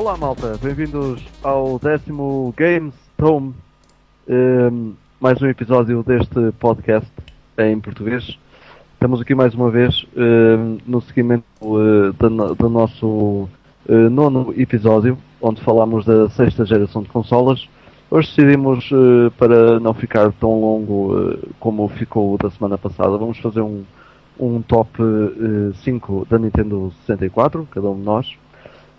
Olá malta, bem-vindos ao décimo Games Home, um, mais um episódio deste podcast em português. Estamos aqui mais uma vez um, no seguimento uh, do, do, nosso uh, nono episódio, onde falamos da sexta geração de consolas. Hoje decidimos, uh, para não ficar tão longo como ficou da semana passada, vamos fazer um, um top 5 da Nintendo 64, cada um de nós.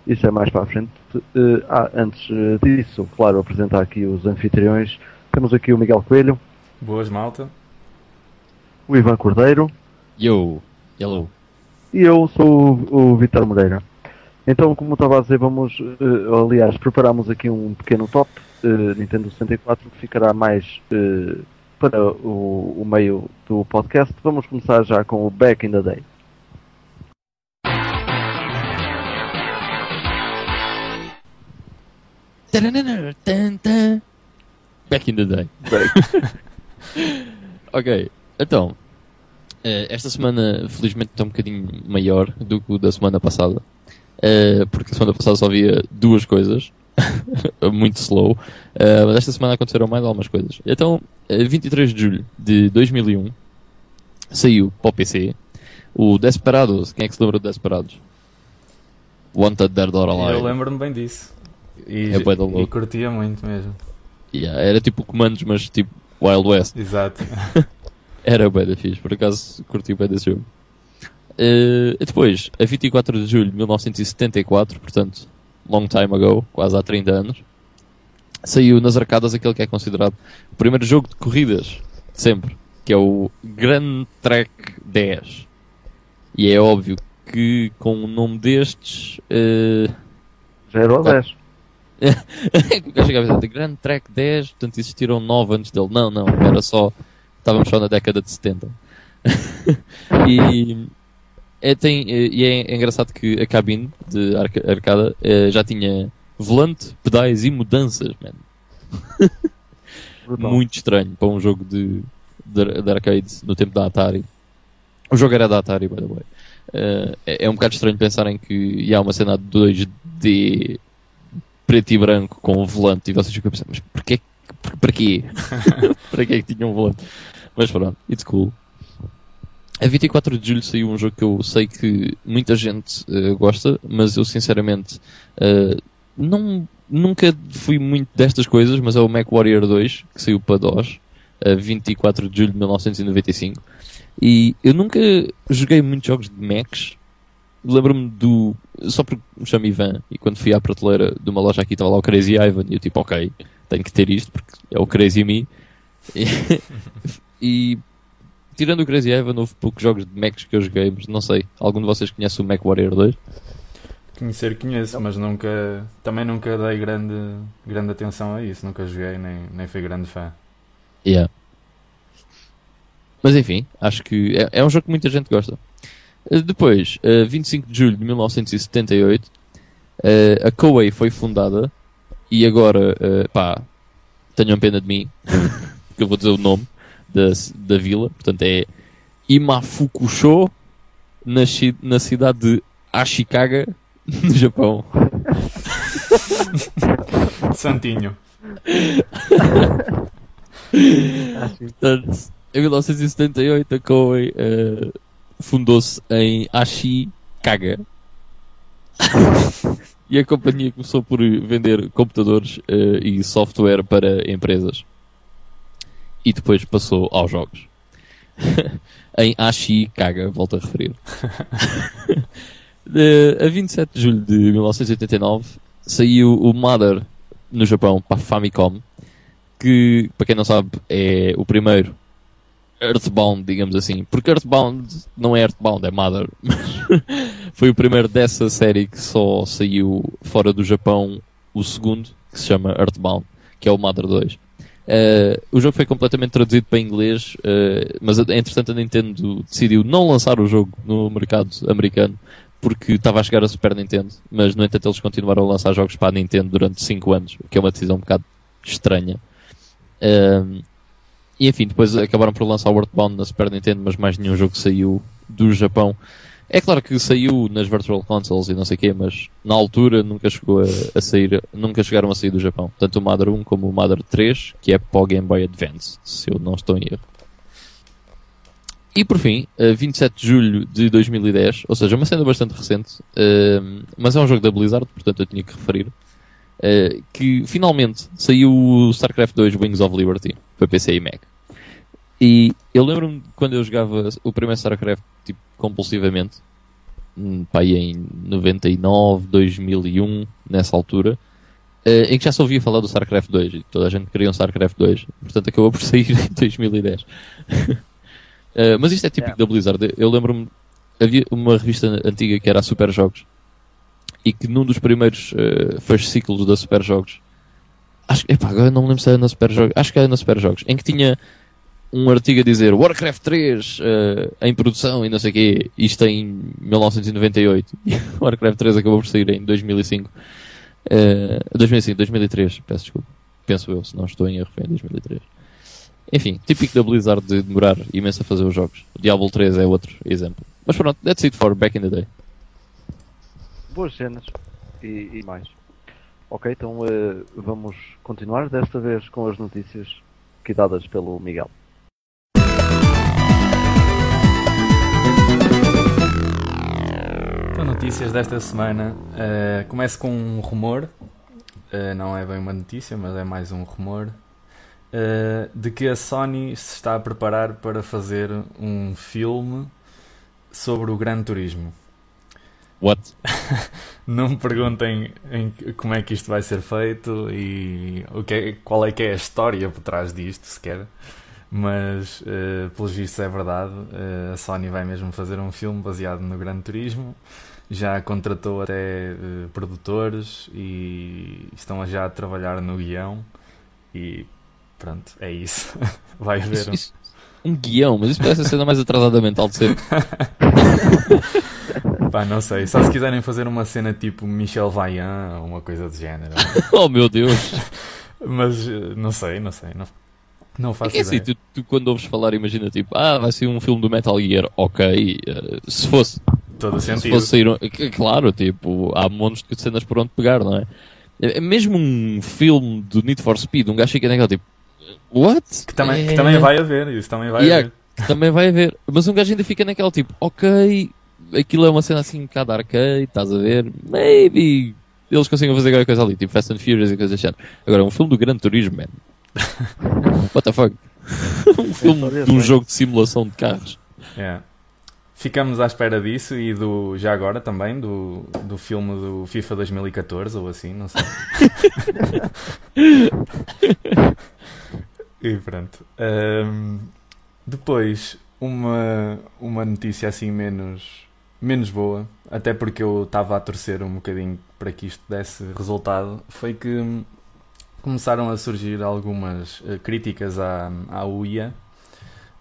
Isso é mais para a frente. Uh, ah, antes disso, claro, apresentar aqui os anfitriões. Temos aqui o Miguel Coelho. Boas, malta. O Ivan Cordeiro. Yo, hello. E eu sou o, o Vitor Moreira. Então, como estava a dizer, vamos, uh, aliás, preparamos aqui um pequeno top uh, Nintendo 64 que ficará mais para o, o meio do podcast. Vamos começar já com o Back in the Day. Back in the day. ok, então. Eh, esta semana, felizmente, está um bocadinho maior do que o da semana passada. Eh, porque a semana passada só havia duas coisas. Muito slow. Eh, mas esta semana aconteceram mais algumas coisas. Então, 23 de julho de 2001, saiu para o PC o Desperados. Quem é que se lembra do Desperados? Wanted Dead or Alive. Eu lembro-me bem disso. E, É bué da e curtia muito mesmo. Yeah, era tipo comandos, mas tipo Wild West. Exato. Era bem da fixe, por acaso curti bem desse jogo. Eh, e depois, a 24 de julho de 1974, portanto, long time ago, quase há 30 anos, saiu nas arcadas aquele que é considerado o primeiro jogo de corridas de sempre, que é o Grand Trek 10. E é óbvio que com o nome destes. eh, 0 a 10. Eu chegava a dizer Grand Trek 10, portanto existiram 9 antes dele. Não, não, era só. Estávamos só na década de 70. e é, tem, e é, engraçado que a cabine de arca- arcada eh, já tinha volante, pedais e mudanças, man. Brutal. Muito estranho para um jogo de, de, de arcade no tempo da Atari. O jogo era da Atari, by the way. Eh, é, é um bocado estranho pensarem que há uma cena de 2D preto e branco com um volante e vocês ficam a pensar, mas porquê? por- Para quê? para que que tinha um volante? Mas pronto, it's cool. A 24 de julho saiu um jogo que eu sei que muita gente eh, gosta, mas eu sinceramente eh, não, nunca fui muito destas coisas, mas é o Mac Warrior 2, que saiu para DOS, a 24 de julho de 1995. E eu nunca joguei muitos jogos de Macs. Lembro-me do. Só porque me chamo Ivan e quando fui à prateleira de uma loja aqui estava lá o Crazy Ivan e eu tipo, ok, tenho que ter isto porque é o Crazy Me. E, e tirando o Crazy Ivan, houve poucos jogos de Macs que eu joguei, mas não sei. Algum de vocês conhece o Mac Warrior 2? Conhecer conheço, mas nunca. Também nunca dei grande, grande atenção a isso. Nunca joguei, nem, nem fui grande fã. Yeah. Mas enfim, acho que é, é um jogo que muita gente gosta. Eh, Depois, eh, 25 de julho de 1978, eh, a Koei foi fundada e agora, eh, pá, tenham pena de mim, porque eu vou dizer o nome da, da vila, portanto é Imafukusho, na, na cidade de Ashikaga, no Japão. Santinho. Portanto, em 1978 a Koei eh, fundou-se em Ashikaga. e a companhia começou por vender computadores eh, e software para empresas. E depois passou aos jogos. em Ashikaga, volto a referir. A 27 de julho de 1989 saiu o Mother no Japão para a Famicom que, para quem não sabe, é o primeiro Earthbound, digamos assim. Porque Earthbound não é Earthbound, é Mother. Foi o primeiro dessa série que só saiu fora do Japão, o segundo, que se chama Earthbound, que é o Mother 2. Uh, o jogo foi completamente traduzido para inglês, uh, mas entretanto a Nintendo decidiu não lançar o jogo no mercado americano porque estava a chegar a Super Nintendo, mas no entanto eles continuaram a lançar jogos para a Nintendo durante 5 anos, o que é uma decisão um bocado estranha. Uh, e enfim, depois acabaram por lançar o Earthbound na Super Nintendo, mas mais nenhum jogo saiu do Japão. É claro que saiu nas Virtual Consoles e não sei o quê, mas na altura nunca chegou a, a, sair, nunca chegaram a sair do Japão. Tanto o Mother 1 como o Mother 3, que é para o Game Boy Advance, se eu não estou em erro. E por fim, 27 de julho de 2010, ou seja, uma cena bastante recente, uh, mas é um jogo da Blizzard, portanto eu tinha que referir, uh, que finalmente saiu o StarCraft 2 Wings of Liberty para PC e Mac. E eu lembro-me quando eu jogava o primeiro StarCraft tipo, compulsivamente, hum, pá, em 99, 2001, nessa altura, uh, em que já se ouvia falar do StarCraft 2 e toda a gente queria um StarCraft 2, portanto acabou por sair em 2010. uh, eh, mas isto é típico yeah. da Blizzard. Eu lembro-me, havia uma revista antiga que era a Super Jogos e que num dos primeiros uh, fascículos da Super Jogos, acho, epá, agora não me lembro se era na Super Jogos, acho que era na Super Jogos, em que tinha um artigo a dizer Warcraft 3 uh, eh, em produção e não sei o quê, isto em 1998. E Warcraft 3 acabou por sair em 2005. Uh, 2005, 2003, peço desculpa. Penso eu, se não estou em erro, foi em 2003. Enfim, típico da Blizzard de demorar imenso a fazer os jogos. O Diablo 3 é outro exemplo. Mas pronto, that's it for back in the day. Boas cenas e, e mais. Ok, então uh, vamos continuar, desta vez com as notícias que dadas pelo Miguel. notícias desta semana. Uh, começo com um rumor, uh, não é bem uma notícia, mas é mais um rumor, uh, de que a Sony se está a preparar para fazer um filme sobre o Gran Turismo. What? não me perguntem em, como é que isto vai ser feito e o que é, qual é que é a história por trás disto, sequer mas uh, pelos vistos é verdade. Uh, a Sony vai mesmo fazer um filme baseado no Gran Turismo já contratou até uh, produtores e estão já a trabalhar no guião e pronto, é isso. Vai haver um... Um guião, mas isso parece a cena mais atrasada mental de ser. Pá, não sei, só se quiserem fazer uma cena tipo Michel Vaillant ou uma coisa do género. oh meu Deus! mas não sei, não sei, não, não faço é assim, ideia. Assim, tu, tu, quando ouves falar, imagina tipo, ah, vai ser um filme do Metal Gear, ok, uh, se fosse todo o sentido. Sair, claro, tipo, há montes de cenas por onde pegar, não é? é? Mesmo um filme do Need for Speed, um gajo fica naquele tipo, what? Que também, é... que também vai haver, isso também vai yeah, haver. Que também vai haver, mas um gajo ainda fica naquele tipo, ok, aquilo é uma cena assim um bocado arcade, estás a ver? Maybe eles conseguem fazer qualquer coisa ali, tipo Fast and Furious e coisas assim. Agora, um filme do Gran Turismo, man. What the fuck? um filme de um jogo de simulação de carros. Yeah. Ficamos à espera disso e do, já agora também, do, do filme do FIFA 2014 ou assim, não sei. e pronto. Um, depois, uma, uma notícia assim menos, menos boa, até porque eu estava a torcer um bocadinho para que isto desse resultado, foi que começaram a surgir algumas uh, críticas à, à UIA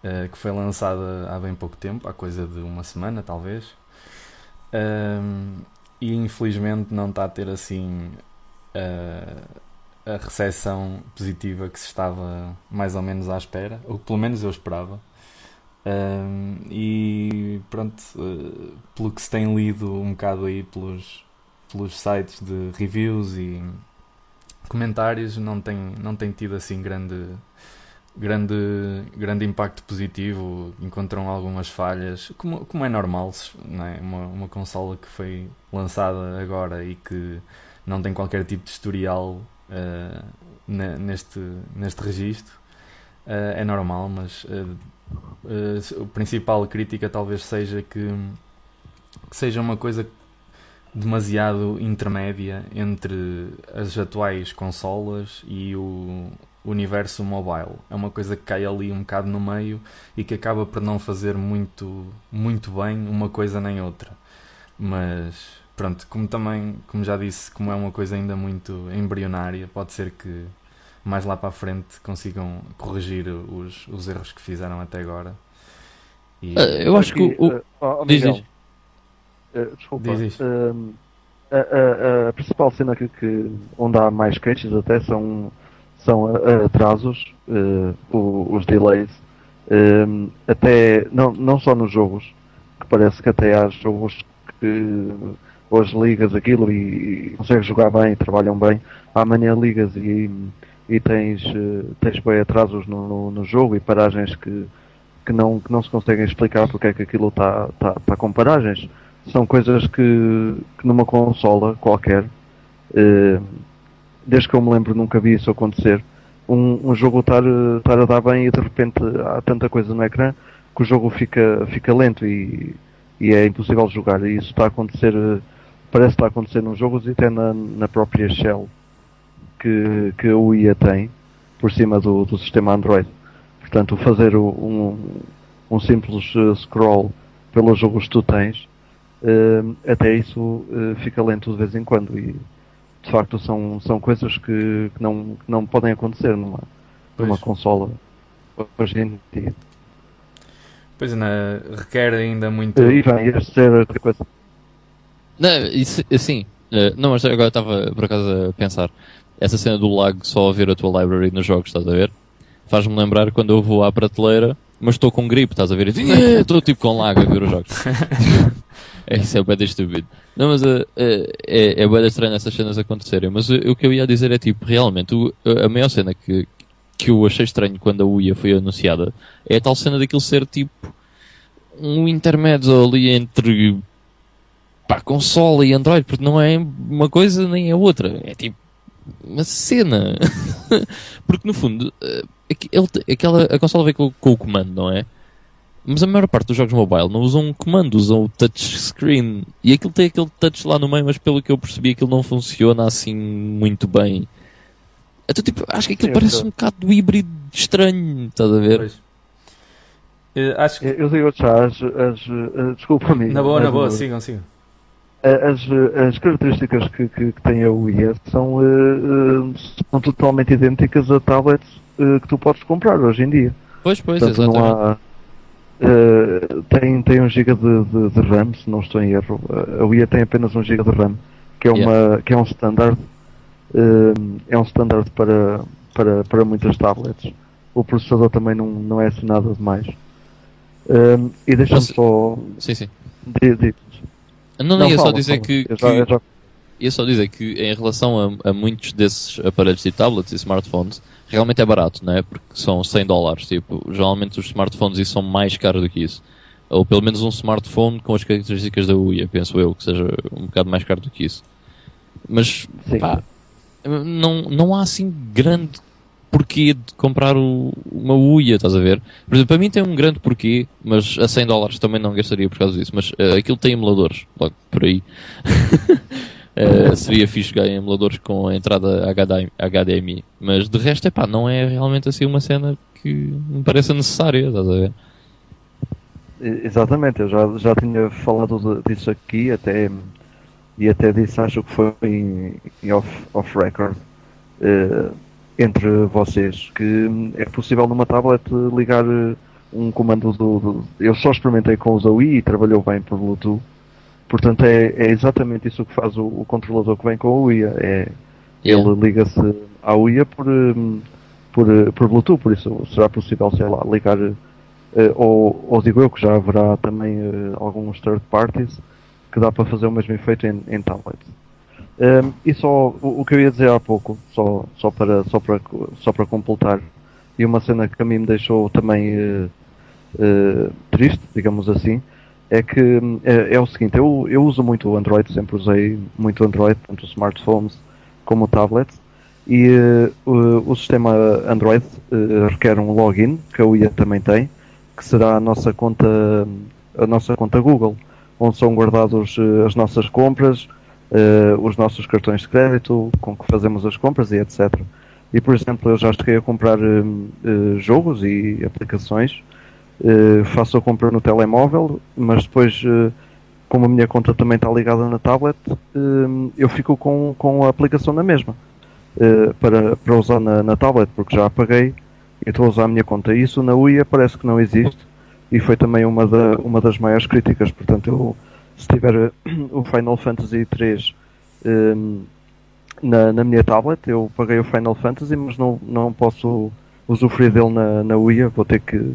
uh, que foi lançada há bem pouco tempo, há coisa de uma semana talvez, e infelizmente não está a ter assim uh, a recepção positiva que se estava mais ou menos à espera, ou pelo menos eu esperava. E pronto, eh, pelo que se tem lido um bocado aí pelos, pelos sites de reviews e comentários, não tem, não tem tido assim grande grande, grande impacto positivo, encontram algumas falhas, como, como é normal, não é? Uma, uma consola que foi lançada agora e que não tem qualquer tipo de historial uh, neste, neste registro, uh, é normal, mas uh, a principal crítica talvez seja que, que seja uma coisa demasiado intermédia entre as atuais consolas e o, universo mobile. É uma coisa que cai ali um bocado no meio e que acaba por não fazer muito, muito bem uma coisa nem outra. Mas pronto, como também, como já disse, como é uma coisa ainda muito embrionária, pode ser que mais lá para a frente consigam corrigir os, os erros que fizeram até agora. E... Uh, eu acho que o. Uh, oh, diz, diz. Uh, desculpa. Diz, diz. Ehm, a, a, a, principal cena que, que, onde há mais queixas até são, são atrasos, os delays, ehm, até não, não só nos jogos, que parece que até há jogos que hoje ligas aquilo e, e consegues jogar bem, trabalham bem, amanhã ligas e, e tens, tens bem atrasos no, no, no jogo e paragens que, que não, que não se conseguem explicar porque é que aquilo está tá, tá com paragens. São coisas que, que numa consola qualquer, eh, desde que eu me lembro nunca vi isso acontecer, um, um jogo estar, estar a dar bem e de repente há tanta coisa no ecrã que o jogo fica, fica lento e, e é impossível jogar. E isso está a acontecer, parece estar a acontecer nos jogos e até na, na própria Shell que, que o IA tem por cima do, do sistema Android. Portanto, fazer um, um simples eh, scroll pelos jogos que tu tens, uh, até isso uh, fica lento de vez em quando. E de facto são, são coisas que, que não, que não podem acontecer numa, numa consola hoje em dia. Pois não, requer ainda muito. Uh, Ivan, ias dizer outra coisa? Não, isso, assim, não, mas agora estava por acaso a pensar. Essa cena do lag só a ver a tua library nos jogos, estás a ver? faz-me lembrar quando eu vou à prateleira, mas estou com gripe, estás a ver? Estou tipo com lago a ver os jogos. é, isso é bem estúpido. Não, mas uh, é, é bem estranho essas cenas acontecerem. Mas uh, o que eu ia dizer é tipo, realmente, o, a maior cena que, que eu achei estranho quando a UIA foi anunciada é a tal cena daquilo ser tipo um intermédio ali entre pá, console e Android, porque não é uma coisa nem é outra. É tipo uma cena. porque no fundo, uh, ele, aquela, a consola vem com, com, o comando, não é? Mas a maior parte dos jogos mobile não usam um comando, usam o touchscreen. E aquilo tem aquele touch lá no meio, mas pelo que eu percebi, aquilo não funciona assim muito bem. Então, tipo, acho que aquilo Sim, parece tô... um bocado híbrido estranho, estás a ver? Pois. Eu, acho que... eu digo já, as, as, uh, desculpa-me. Na boa, na boa, sigam, sigam. As, as características que, que, que tem a Wii são, uh, são totalmente idênticas a tablets uh, que tu podes comprar hoje em dia. Pois, pois, Portanto, exatamente. Não há, uh, tem, tem 1 GB de, de, de, RAM, se não estou em erro. A Wii tem apenas 1 GB de RAM, que é, uma, yeah. que é um standard. É um standard para, para, para muitas tablets. O processador também não, não é assim nada demais. E deixa-me só. Sim, sim. De, de... Não, não, ia fala, só dizer fala. que. Eu já, eu já... Ia só dizer que em relação a, a muitos desses aparelhos e tablets e smartphones, realmente é barato, não é? Porque são 100 dólares. Tipo, geralmente os smartphones são mais caros do que isso. Ou pelo menos um smartphone com as características da UIA, penso eu, que seja um bocado mais caro do que isso. Mas, pá, não, não há assim grande porquê de comprar o, uma UIA, estás a ver? Por exemplo, para mim tem um grande porquê, mas a 100 dólares também não gastaria por causa disso. Mas uh, aquilo tem emuladores, logo por aí. Uh, seria fixe ganhar emuladores com a entrada HDMI. Mas de resto, é pá, não é realmente assim uma cena que me pareça necessária, estás a ver? Exatamente, eu já, já tinha falado disso aqui até, e até disse, acho que foi em, off, off record uh, entre vocês, que é possível numa tablet ligar um comando do, do Eu só experimentei com o Zoe e trabalhou bem por Bluetooth Portanto, é, é, exatamente isso que faz o, o, controlador que vem com a UIA. É, yeah. Ele liga-se à UIA por, hum, por, por Bluetooth, por isso será possível, sei lá, ligar, uh, ou, ou digo eu que já haverá também uh, alguns third parties que dá para fazer o mesmo efeito em, em tablets. Um, e só o, o, que eu ia dizer há pouco, só, só, para, só, para, só para completar, e uma cena que a mim me deixou também uh, triste, digamos assim, é que é, é, o seguinte, eu, eu uso muito o Android, sempre usei muito Android, tanto smartphones como tablets, e uh, o, o, sistema Android uh, requer um login, que a UIA também tem, que será a nossa conta, a nossa conta Google, onde são guardados uh, as nossas compras, os nossos cartões de crédito, com que fazemos as compras e etc. E por exemplo, eu já cheguei a comprar uh, jogos e aplicações. Uh, faço a compra no telemóvel, mas depois, uh, como a minha conta também está ligada na tablet, eu fico com, com a aplicação na mesma para, para usar na, na tablet, porque já apaguei e estou a usar a minha conta. Isso na UIA parece que não existe e foi também uma, da, uma das maiores críticas. Portanto, eu, se tiver o Final Fantasy 3 um, na, na minha tablet. Eu paguei o Final Fantasy, mas não, não posso usufruir dele na, na Wii. Vou ter que.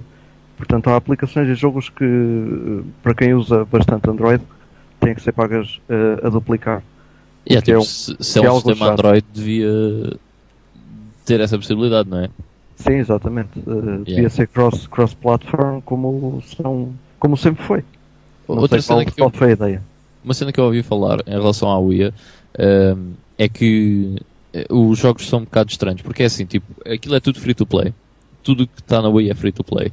Portanto, há aplicações e jogos que, para quem usa bastante Android, têm que ser pagas uh, a duplicar. Yeah, tipo, é um, se, se é um sistema Android, devia ter essa possibilidade, não é? Sim, exatamente. Uh, yeah. Devia ser cross-platform cross como, são, como sempre foi. Não Outra cena que eu, foi a ideia. Uma cena que eu ouvi falar em relação à Wii uh, é que eh, os jogos são um bocado estranhos, porque é assim, tipo, aquilo é tudo free to play. Tudo que está na Wii é free to play.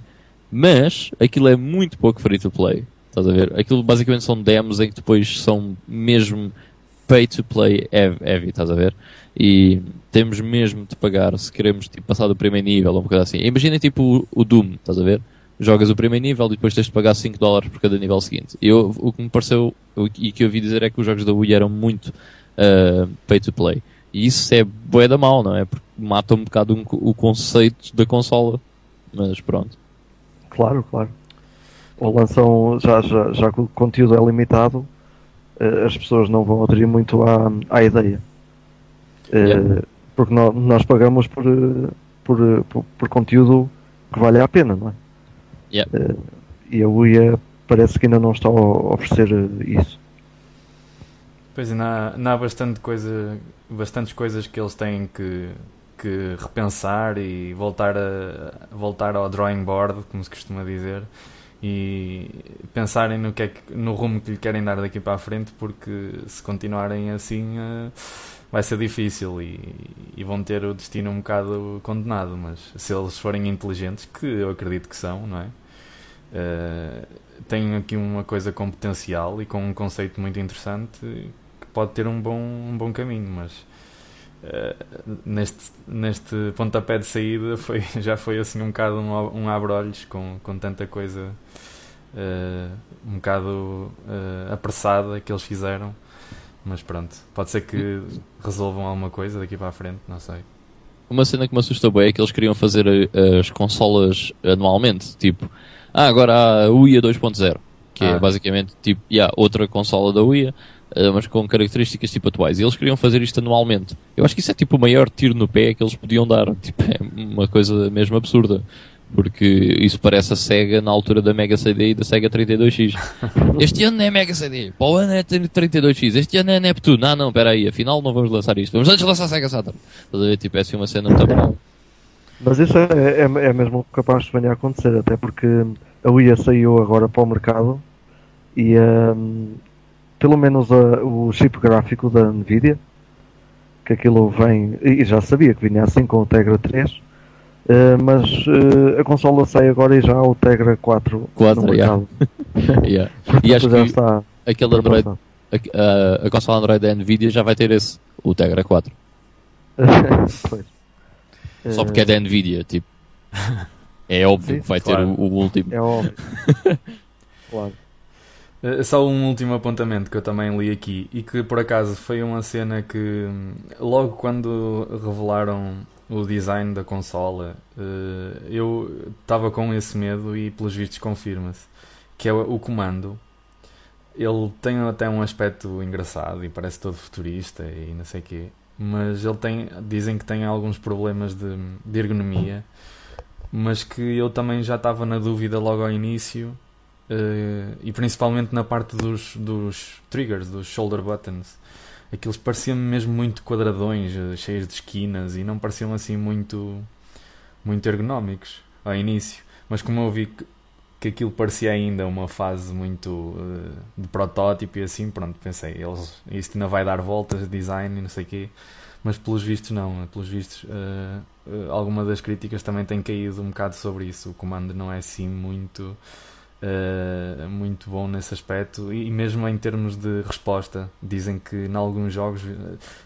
Mas aquilo é muito pouco free to play. Estás a ver? Aquilo basicamente são demos em que depois são mesmo pay to play heavy, estás a ver? E temos mesmo de pagar se queremos tipo, passar do primeiro nível ou uma coisa assim. Imaginem tipo o Doom, estás a ver? Jogas o primeiro nível e depois tens de pagar 5 dólares por cada nível seguinte. Eu, o que me pareceu e que eu ouvi dizer é que os jogos da Wii eram muito uh, pay to play. E isso é bué da mal, não é? Porque mata um bocado um, o conceito da consola. Mas pronto. Claro, claro. Ou lançam, já, já, já que o conteúdo é limitado, uh, as pessoas não vão aderir muito à, à ideia. Uh, yeah. Porque nós, nós pagamos por, por, por, por, conteúdo que vale a pena, não é? Yeah. e a Wii parece que ainda não está a oferecer isso. Pois ainda há, ainda há bastante coisa, bastantes coisas que eles têm que, que repensar e voltar, a, voltar ao drawing board, como se costuma dizer, e pensarem no, que é que, no rumo que lhe querem dar daqui para a frente, porque se continuarem assim uh, vai ser difícil e, e, vão ter o destino um bocado condenado. Mas se eles forem inteligentes, que eu acredito que são, não é? Uh, têm aqui uma coisa com potencial e com um conceito muito interessante pode ter um bom, um bom caminho, mas uh, neste, neste pontapé de saída foi, já foi assim um bocado um, um abre-olhos com, com tanta coisa uh, um bocado apressada que eles fizeram. Mas pronto, pode ser que resolvam alguma coisa daqui para a frente, não sei. Uma cena que me assusta bem é que eles queriam fazer as consolas anualmente, tipo, ah, agora há a UIA 2.0, que é ah. é basicamente tipo, yeah, outra consola da UIA, eh, mas com características tipo atuais. E eles queriam fazer isto anualmente. Eu acho que isso é tipo o maior tiro no pé que eles podiam dar. Tipo, é uma coisa mesmo absurda. Porque isso parece a SEGA na altura da Mega CD e da SEGA 32X. Este ano não é Mega CD, para o ano é 32X, este ano é Neptune. Ah não, espera aí, afinal não vamos lançar isto. Vamos antes lançar a SEGA Saturn. Estás a ver? Tipo, é assim uma cena muito boa. Mas isso é, é, é mesmo capaz de venir a acontecer, até porque a Wii saiu agora para o mercado e um, pelo menos a, o chip gráfico da Nvidia, que aquilo vem, e já sabia que vinha assim com o Tegra 3, uh, eh, mas uh, a consola sai agora e já há o Tegra 4, 4 no yeah. mercado. yeah. e acho já que está aquele Android, a, a, a consola Android da Nvidia já vai ter esse, o Tegra 4. pois. Só porque é da Nvidia, tipo. É óbvio Sim, que vai claro. ter o, o último. É óbvio. claro. Eh, só um último apontamento que eu também li aqui e que por acaso foi uma cena que hum, logo quando revelaram o design da consola eh, eu estava com esse medo e pelos vistos confirma-se que é o comando ele tem até um aspecto engraçado e parece todo futurista e não sei o quê mas ele tem dizem que tem alguns problemas de, de ergonomia mas que eu também já estava na dúvida logo ao início Uh, e principalmente na parte dos, dos triggers, dos shoulder buttons. Aqueles pareciam mesmo muito quadradões, uh, cheios de esquinas e não pareciam assim muito, muito ergonómicos ao início. Mas como eu vi que, aquilo parecia ainda uma fase muito uh, de protótipo e assim, pronto, pensei, eles, isto ainda vai dar voltas de design e não sei o quê. Mas pelos vistos não, pelos vistos alguma das críticas também tem caído um bocado sobre isso. O comando não é assim muito Uh, muito bom nesse aspecto e, mesmo em termos de resposta dizem que em alguns jogos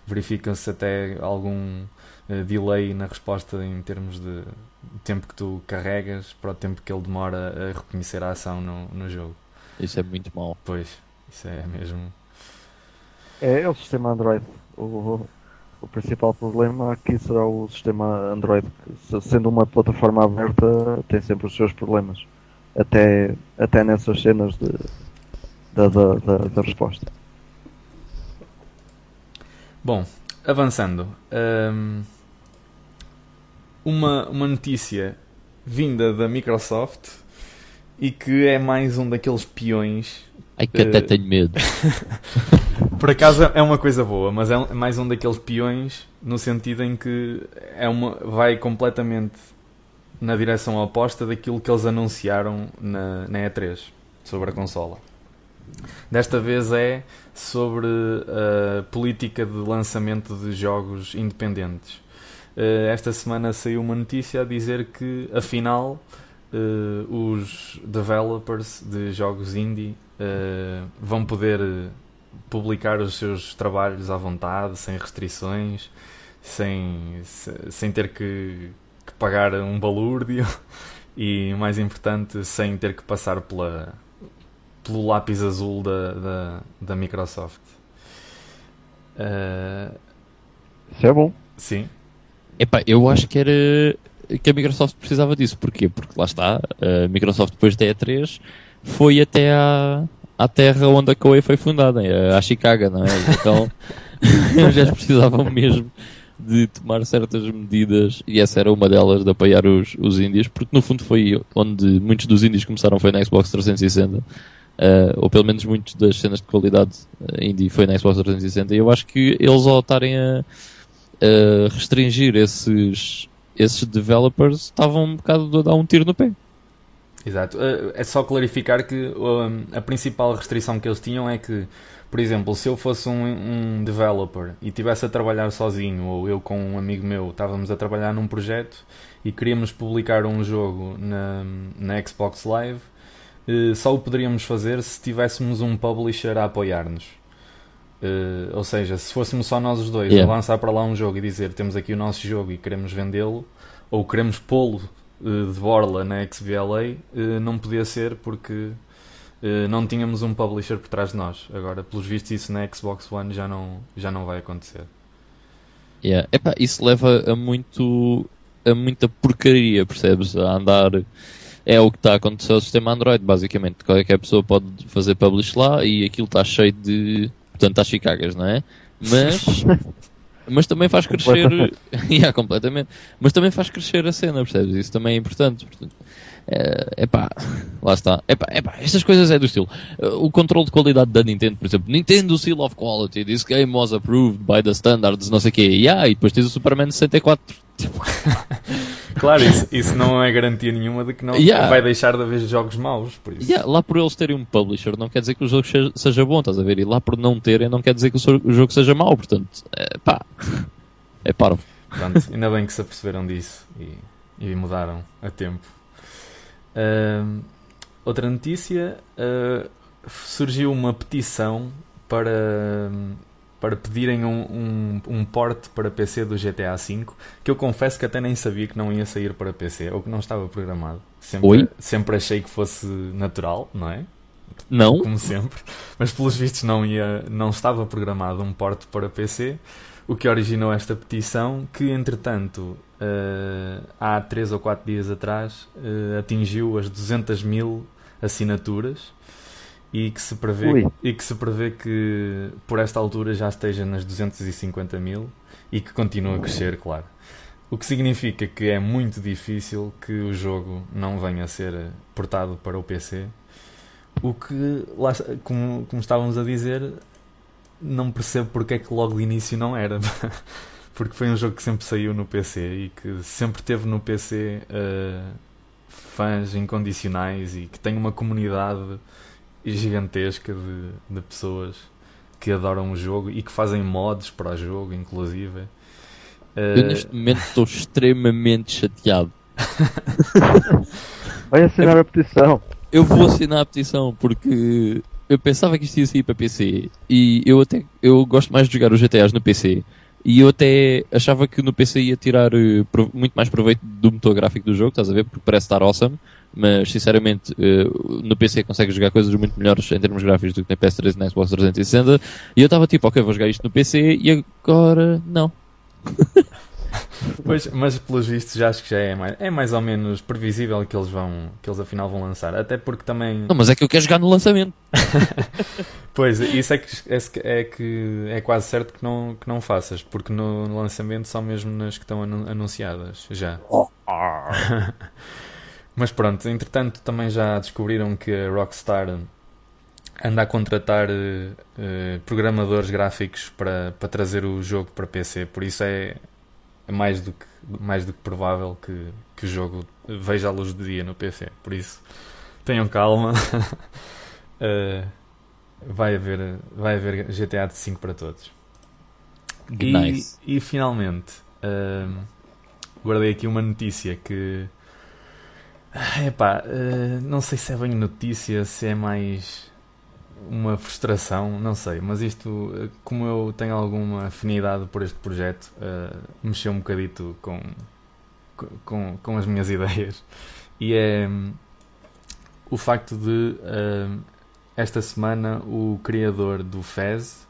verificam-se até algum uh, delay na resposta em termos de tempo que tu carregas para o tempo que ele demora a reconhecer a ação no, no jogo. Isso é muito mau. Pois, isso é mesmo. É, é o sistema Android. O, o principal problema aqui será o sistema Android, que sendo uma plataforma aberta tem sempre os seus problemas. Até, até nessas cenas de, da, da, da, da resposta. Bom, avançando. Um, uma, uma notícia vinda da Microsoft e que é mais um daqueles peões. Ai que até uh, tenho medo. Por acaso é uma coisa boa, mas é mais um daqueles peões no sentido em que é uma, vai completamente na direção oposta daquilo que eles anunciaram na, na E3 sobre a consola. Desta vez é sobre a política de lançamento de jogos independentes. Eh, esta semana saiu uma notícia a dizer que, afinal, eh, os developers de jogos indie eh, vão poder publicar os seus trabalhos à vontade, sem restrições, sem, sem ter que, que pagar um balúrdio e, mais importante, sem ter que passar pela, pelo lápis azul da, da, da Microsoft. Uh... Isso é bom. Sim. Epá, eu acho que era que a Microsoft precisava disso. Porquê? Porque lá está, a Microsoft depois da E3 foi até à, à terra onde a Koei foi fundada, a Chicago, não é? Então já precisavam mesmo de tomar certas medidas e essa era uma delas de apoiar os, os índios, porque no fundo foi onde muitos dos índios começaram foi na Xbox 360. Uh, ou pelo menos muitas das cenas de qualidade uh, indie foi na Xbox 360 e eu acho que eles ao estarem a, a restringir esses, esses developers estavam um bocado a dar um tiro no pé. Exato. Uh, é só clarificar que a principal restrição que eles tinham é que, por exemplo, se eu fosse um, um developer e estivesse a trabalhar sozinho, ou eu com um amigo meu estávamos a trabalhar num projeto e queríamos publicar um jogo na, na Xbox Live, uh, só o poderíamos fazer se tivéssemos um publisher a apoiar-nos. Uh, ou seja, se fôssemos só nós os dois yeah. a lançar para lá um jogo e dizer temos aqui o nosso jogo e queremos vendê-lo, ou queremos pô-lo uh, de borla na XBLA, uh, não podia ser porque não tínhamos um publisher por trás de nós. Agora, pelos vistos, isso na Xbox One já não, já não vai acontecer. Yeah. Epá, isso leva a muito a muita porcaria, percebes? A andar é o que está a acontecer ao sistema Android, basicamente. Qualquer pessoa pode fazer publish lá e aquilo está cheio de portanto às Chicagas, não é? Mas, mas também faz crescer. yeah, completamente. Mas também faz crescer a cena, percebes? Isso também é importante. Portanto, é, epá, lá está. Epá, epá, estas coisas é do estilo. O controle de qualidade da Nintendo, por exemplo, Nintendo Seal of Quality, this game was approved by the standards, não sei o quê. Yeah, e depois tens o Superman 64. Claro, isso, isso não é garantia nenhuma de que não yeah. vai deixar de haver jogos maus. Por isso. Yeah, lá por eles terem um publisher não quer dizer que o jogo seja, seja bom, estás a ver? E lá por não terem não quer dizer que o, jogo seja mau, portanto, é, pá, é parvo. Pronto, ainda bem que se aperceberam disso e, e mudaram a tempo. Uh, outra notícia: uh, surgiu uma petição para para pedirem um, um, um porte para PC do GTA V, que eu confesso que até nem sabia que não ia sair para PC, ou que não estava programado. Sempre, Oi? sempre achei que fosse natural, não é? Não. Como sempre. Mas pelos vistos não, ia, não estava programado um porte para PC, o que originou esta petição, que entretanto, uh, há 3 ou 4 dias atrás, uh, atingiu as 200 mil assinaturas e que se prevê e que se prevê que por esta altura já esteja nas 250 mil e que continue a crescer, claro. O que significa que é muito difícil que o jogo não venha a ser portado para o PC. O que, lá, como, como estávamos a dizer, não percebo porque é que logo de início não era. porque foi um jogo que sempre saiu no PC e que sempre teve no PC uh, eh, fãs incondicionais e que tem uma comunidade gigantesca de, de pessoas que adoram o jogo e que fazem mods para o jogo, inclusive. Eu neste momento estou extremamente chateado. Vai assinar a petição. Eu vou assinar a petição porque eu pensava que isto ia sair para PC e eu até eu gosto mais de jogar os GTAs no PC E eu até achava que no PC ia tirar uh, muito mais proveito do motor gráfico do jogo, estás a ver? Porque parece estar awesome. Mas sinceramente, uh, no PC consegue jogar coisas muito melhores em termos gráficos do que na PS3 e na Xbox 360. E eu estava tipo, ok, vou jogar isto no PC e agora não. Pois, mas pelos vistos já acho que já é mais, é mais ou menos previsível que eles vão que eles afinal vão lançar, até porque também Não, mas é que eu quero jogar no lançamento. pois, isso é que é, é, que é quase certo que não, que não faças, porque no, no lançamento são mesmo nas que estão anunciadas já. Oh. mas pronto, entretanto também já descobriram que a Rockstar anda a contratar uh, programadores gráficos para, para trazer o jogo para PC, por isso é é mais do que, mais do que provável que, que o jogo veja a luz do dia no PC. Por isso, tenham calma. uh, vai, haver, vai haver GTA 5 para todos. Nice. E, e finalmente, uh, guardei aqui uma notícia que. Epá, uh, não sei se é bem notícia, se é mais uma frustração, não sei, mas isto, como eu tenho alguma afinidade por este projeto, uh, mexeu um bocadito com, com, com as minhas ideias. E é um, o facto de uh, esta semana o criador do Fez,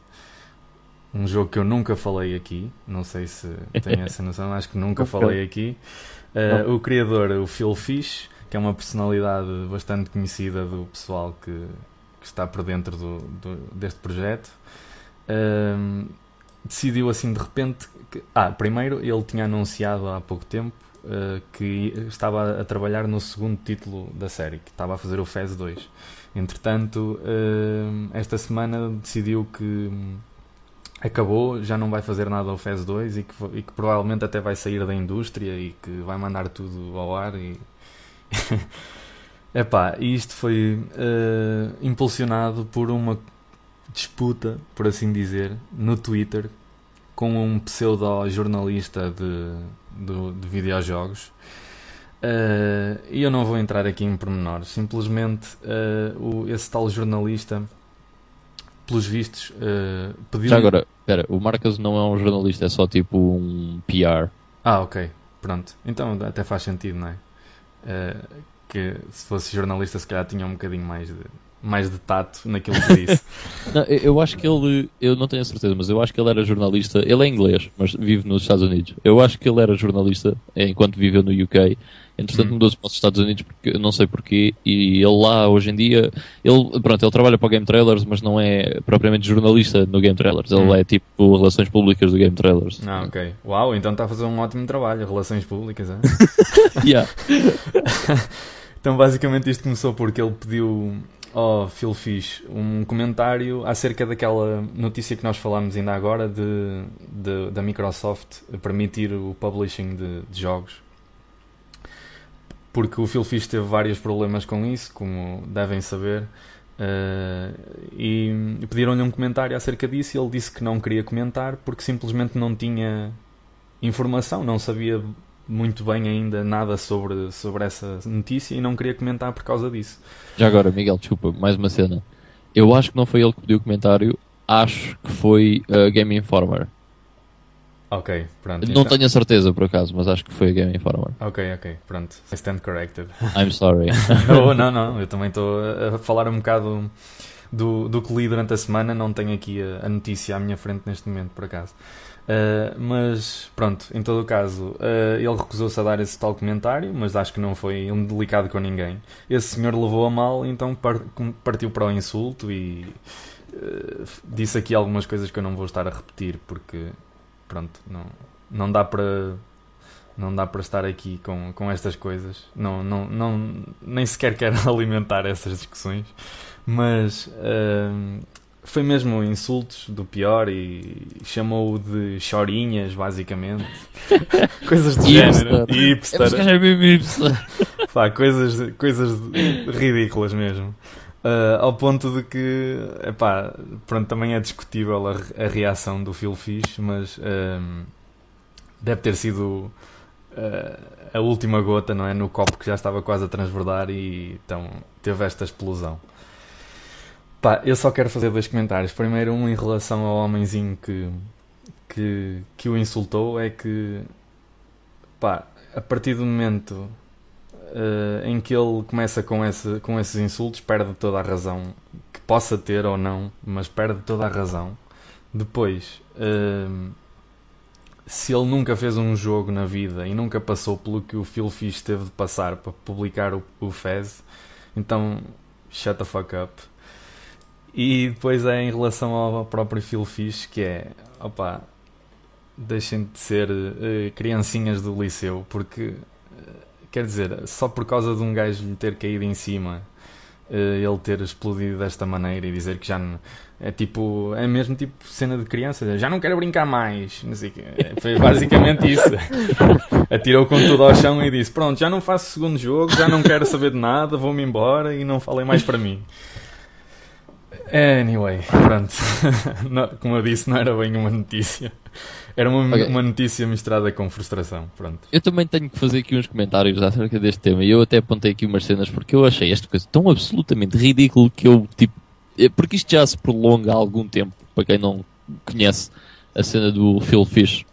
um jogo que eu nunca falei aqui, não sei se tem essa noção, acho que nunca falei aqui. Uh, o criador, o Phil Fish, que é uma personalidade bastante conhecida do pessoal que que está por dentro do, do deste projeto, um, decidiu assim de repente. Que, ah, primeiro ele tinha anunciado há pouco tempo uh, que estava a trabalhar no segundo título da série, que estava a fazer o FES 2. Entretanto, uh, esta semana decidiu que acabou, já não vai fazer nada ao FES 2 e que, e que provavelmente até vai sair da indústria e que vai mandar tudo ao ar e. Epá, e isto foi uh, impulsionado por uma disputa, por assim dizer, no Twitter com um pseudo-jornalista de, de, de videojogos. Uh, e eu não vou entrar aqui em pormenores, simplesmente uh, o, esse tal jornalista, pelos vistos, uh, pediu. Já agora, espera, o Marcos não é um jornalista, é só tipo um PR. Ah, ok, pronto. Então até faz sentido, não é? Que se fosse jornalista se calhar tinha um bocadinho mais de, mais de tato naquilo que disse. não, eu acho que ele, eu não tenho a certeza, mas eu acho que ele era jornalista, ele é inglês, mas vive nos Estados Unidos. Eu acho que ele era jornalista enquanto viveu no UK Entretanto, hum. mudou-se para os Estados Unidos, porque não sei porquê, e ele lá, hoje em dia, ele, pronto, ele trabalha para o Game Trailers, mas não é propriamente jornalista no Game Trailers, ele hum. é tipo relações públicas do Game Trailers. Ah, ok. Uau, então está a fazer um ótimo trabalho, relações públicas, é? yeah. então, basicamente, isto começou porque ele pediu ao Phil Fish um comentário acerca daquela notícia que nós falámos ainda agora de, de da Microsoft permitir o publishing de, de jogos porque o Phil Fish teve vários problemas com isso, como devem saber. Uh, e pediram-lhe um comentário acerca disso e ele disse que não queria comentar porque simplesmente não tinha informação, não sabia muito bem ainda nada sobre, sobre essa notícia e não queria comentar por causa disso. Já agora, Miguel, desculpa, mais uma cena. Eu acho que não foi ele que pediu o comentário, acho que foi a Game Informer. Ok, pronto. Não então... tenho a certeza por acaso, mas acho que foi a Game Informer. Ok, ok, pronto. I stand corrected. I'm sorry. não, não, não, eu também estou a falar um bocado do, do que li durante a semana, não tenho aqui a, a notícia à minha frente neste momento, por acaso. Uh, mas pronto, em todo o caso, uh, ele recusou-se a dar esse tal comentário, mas acho que não foi um delicado com ninguém. Esse senhor levou a mal, então partiu para o insulto e uh, disse aqui algumas coisas que eu não vou estar a repetir porque pronto, não, não dá para não dá para estar aqui com, com estas coisas. Não, não, não, nem sequer quero alimentar essas discussões. Mas foi mesmo insultos do pior e chamou-o de chorinhas, basicamente. coisas do género. Hipster. É Pá, coisas, coisas ridículas mesmo. Uh, ao ponto de que, epá, pronto, também é discutível a, a reação do Phil Fish, mas um, deve ter sido uh, a última gota, não é? No copo que já estava quase a transbordar e então teve esta explosão. Pá, eu só quero fazer dois comentários. Primeiro, um em relação ao homenzinho que, que, que o insultou é que, pá, a partir do momento uh, em que ele começa com, esse, com esses insultos, perde toda a razão que possa ter ou não, mas perde toda a razão. Depois, uh, se ele nunca fez um jogo na vida e nunca passou pelo que o Phil Fish teve de passar para publicar o, o Fez, então shut the fuck up. E depois é em relação ao próprio Phil Fish, que é, opa, deixem de ser uh, criancinhas do liceu, porque, uh, quer dizer, só por causa de um gajo lhe ter caído em cima, uh, ele ter explodido desta maneira e dizer que já não, é tipo, é mesmo tipo cena de criança, já não quero brincar mais, não sei que. Foi basicamente isso. Atirou com tudo ao chão e disse: Pronto, já não faço segundo jogo, já não quero saber de nada, vou-me embora e não falem mais para mim. Anyway, pronto. como eu disse, não era bem uma notícia. Era uma, okay. uma notícia misturada com frustração. Pronto. Eu também tenho que fazer aqui uns comentários acerca deste tema. E eu até apontei aqui umas cenas porque eu achei esta coisa tão absolutamente ridículo que eu, tipo, é, porque isto já se prolonga há algum tempo, para quem não conhece a cena do Phil Fish.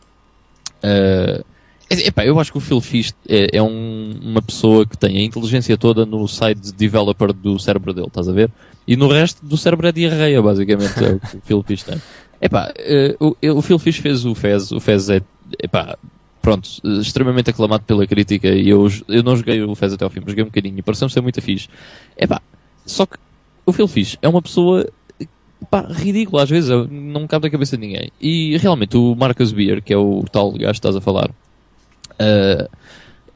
Uh, epá, eu acho que o Phil Fish é, é um, uma pessoa que tem a inteligência toda no site developer do cérebro dele, estás a ver? E no resto do cérebro é diarreia, basicamente, é o que o Phil Fish tem. Epá, uh, o, o Phil Fish fez o Fez, o Fez é, epá, pronto, extremamente aclamado pela crítica e eu, eu não joguei o Fez até ao fim, mas joguei um bocadinho e pareceu-me ser muito fixe. Epá, só que o Phil Fish é uma pessoa pá, ridícula às vezes, não cabe na cabeça de ninguém. E realmente o Marcus Beer, que é o tal gajo que estás a falar, uh,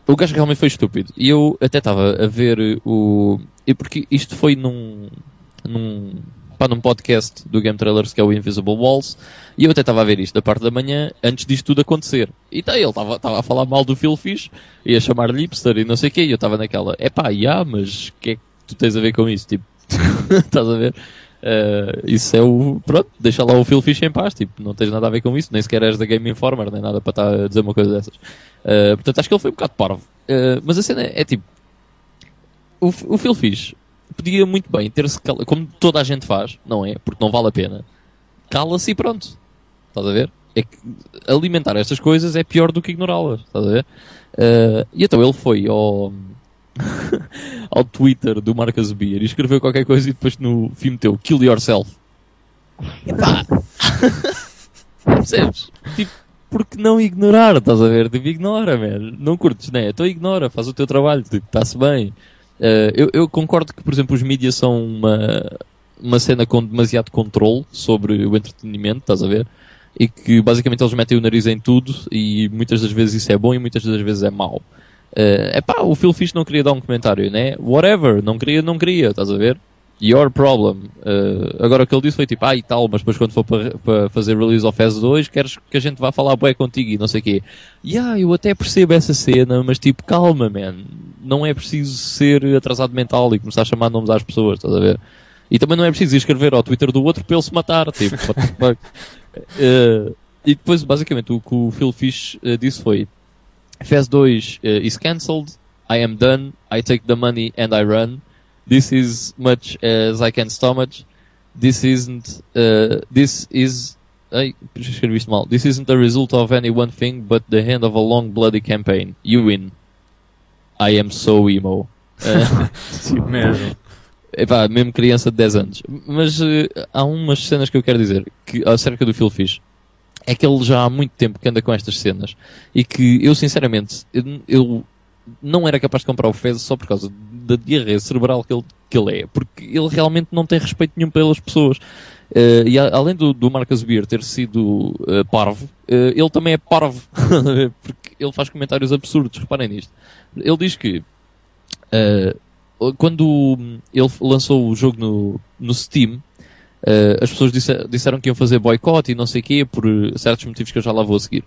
o gajo realmente foi estúpido. E eu até estava a ver o. E porque isto foi num. Num. Pá, num podcast do Game Trailers que é o Invisible Walls, e eu até estava a ver isto da parte da manhã, antes disto tudo acontecer. E tá, ele estava a falar mal do Phil Fish, ia chamar-lhe hipster e não sei o quê, e eu estava naquela, é pá, yeah, mas o que é que tu tens a ver com isso? Tipo, Estás a ver? Uh, isso é o. Pronto, deixa lá o Phil Fish em paz. Tipo, não tens nada a ver com isso. Nem sequer és da Game Informer, nem nada para estar a dizer uma coisa dessas. Uh, portanto, acho que ele foi um bocado parvo. Uh, mas a cena é, é tipo. O, o Phil Fish podia muito bem ter-se calado, como toda a gente faz, não é? Porque não vale a pena. Cala-se e pronto. Estás a ver? É que alimentar estas coisas é pior do que ignorá-las. Estás a ver? e então ele foi ao ao Twitter do Marcus Beer e escreveu qualquer coisa e depois no fim meteu Kill Yourself. Epá! Percebes? Tipo, porque não ignorar, estás a ver? Tipo, ignora, man. Não curtes, né? Então ignora, faz o teu trabalho, tipo, está-se bem. Uh, eu, eu, concordo que, por exemplo, os mídias são uma, uma cena com demasiado controle sobre o entretenimento, estás a ver? E que basicamente eles metem o nariz em tudo e muitas das vezes isso é bom e muitas das vezes é mau. É uh, pá, o Phil Fish não queria dar um comentário, né? Whatever, não queria, não queria, estás a ver? Your problem. Uh, agora o que ele disse foi tipo, ah e tal, mas depois quando for para, fazer release of S2, queres que a gente vá falar bué contigo e não sei o quê. Yeah, eu até percebo essa cena, mas tipo, calma, man. Não é preciso ser atrasado mental e começar a chamar nomes às pessoas, estás a ver? E também não é preciso escrever ao Twitter do outro para ele se matar, tipo, uh, E depois, basicamente, o que o Phil Fish uh, disse foi, Phase 2 uh, is cancelled. I am done. I take the money and I run. This is much as I can stomach. This isn't. Uh, this is. Ai, escrevi isto mal. This isn't the result of any one thing, but the end of a long bloody campaign. You win. I am so emo. Uh, mesmo. Epá, mesmo criança de 10 anos. Mas uh, há umas cenas que eu quero dizer que, acerca do Phil Fish é que ele já há muito tempo que anda com estas cenas e que eu sinceramente eu, eu não era capaz de comprar o Fez só por causa da diarreia cerebral que ele, que ele é, porque ele realmente não tem respeito nenhum pelas pessoas. Uh, e a, além do, do Marcus Beer ter sido uh, parvo, uh, ele também é parvo, porque ele faz comentários absurdos, reparem nisto. Ele diz que quando ele lançou o jogo no, no Steam, as pessoas disse, disseram que iam fazer boicote e não sei o quê, por certos motivos que eu já lá vou a seguir.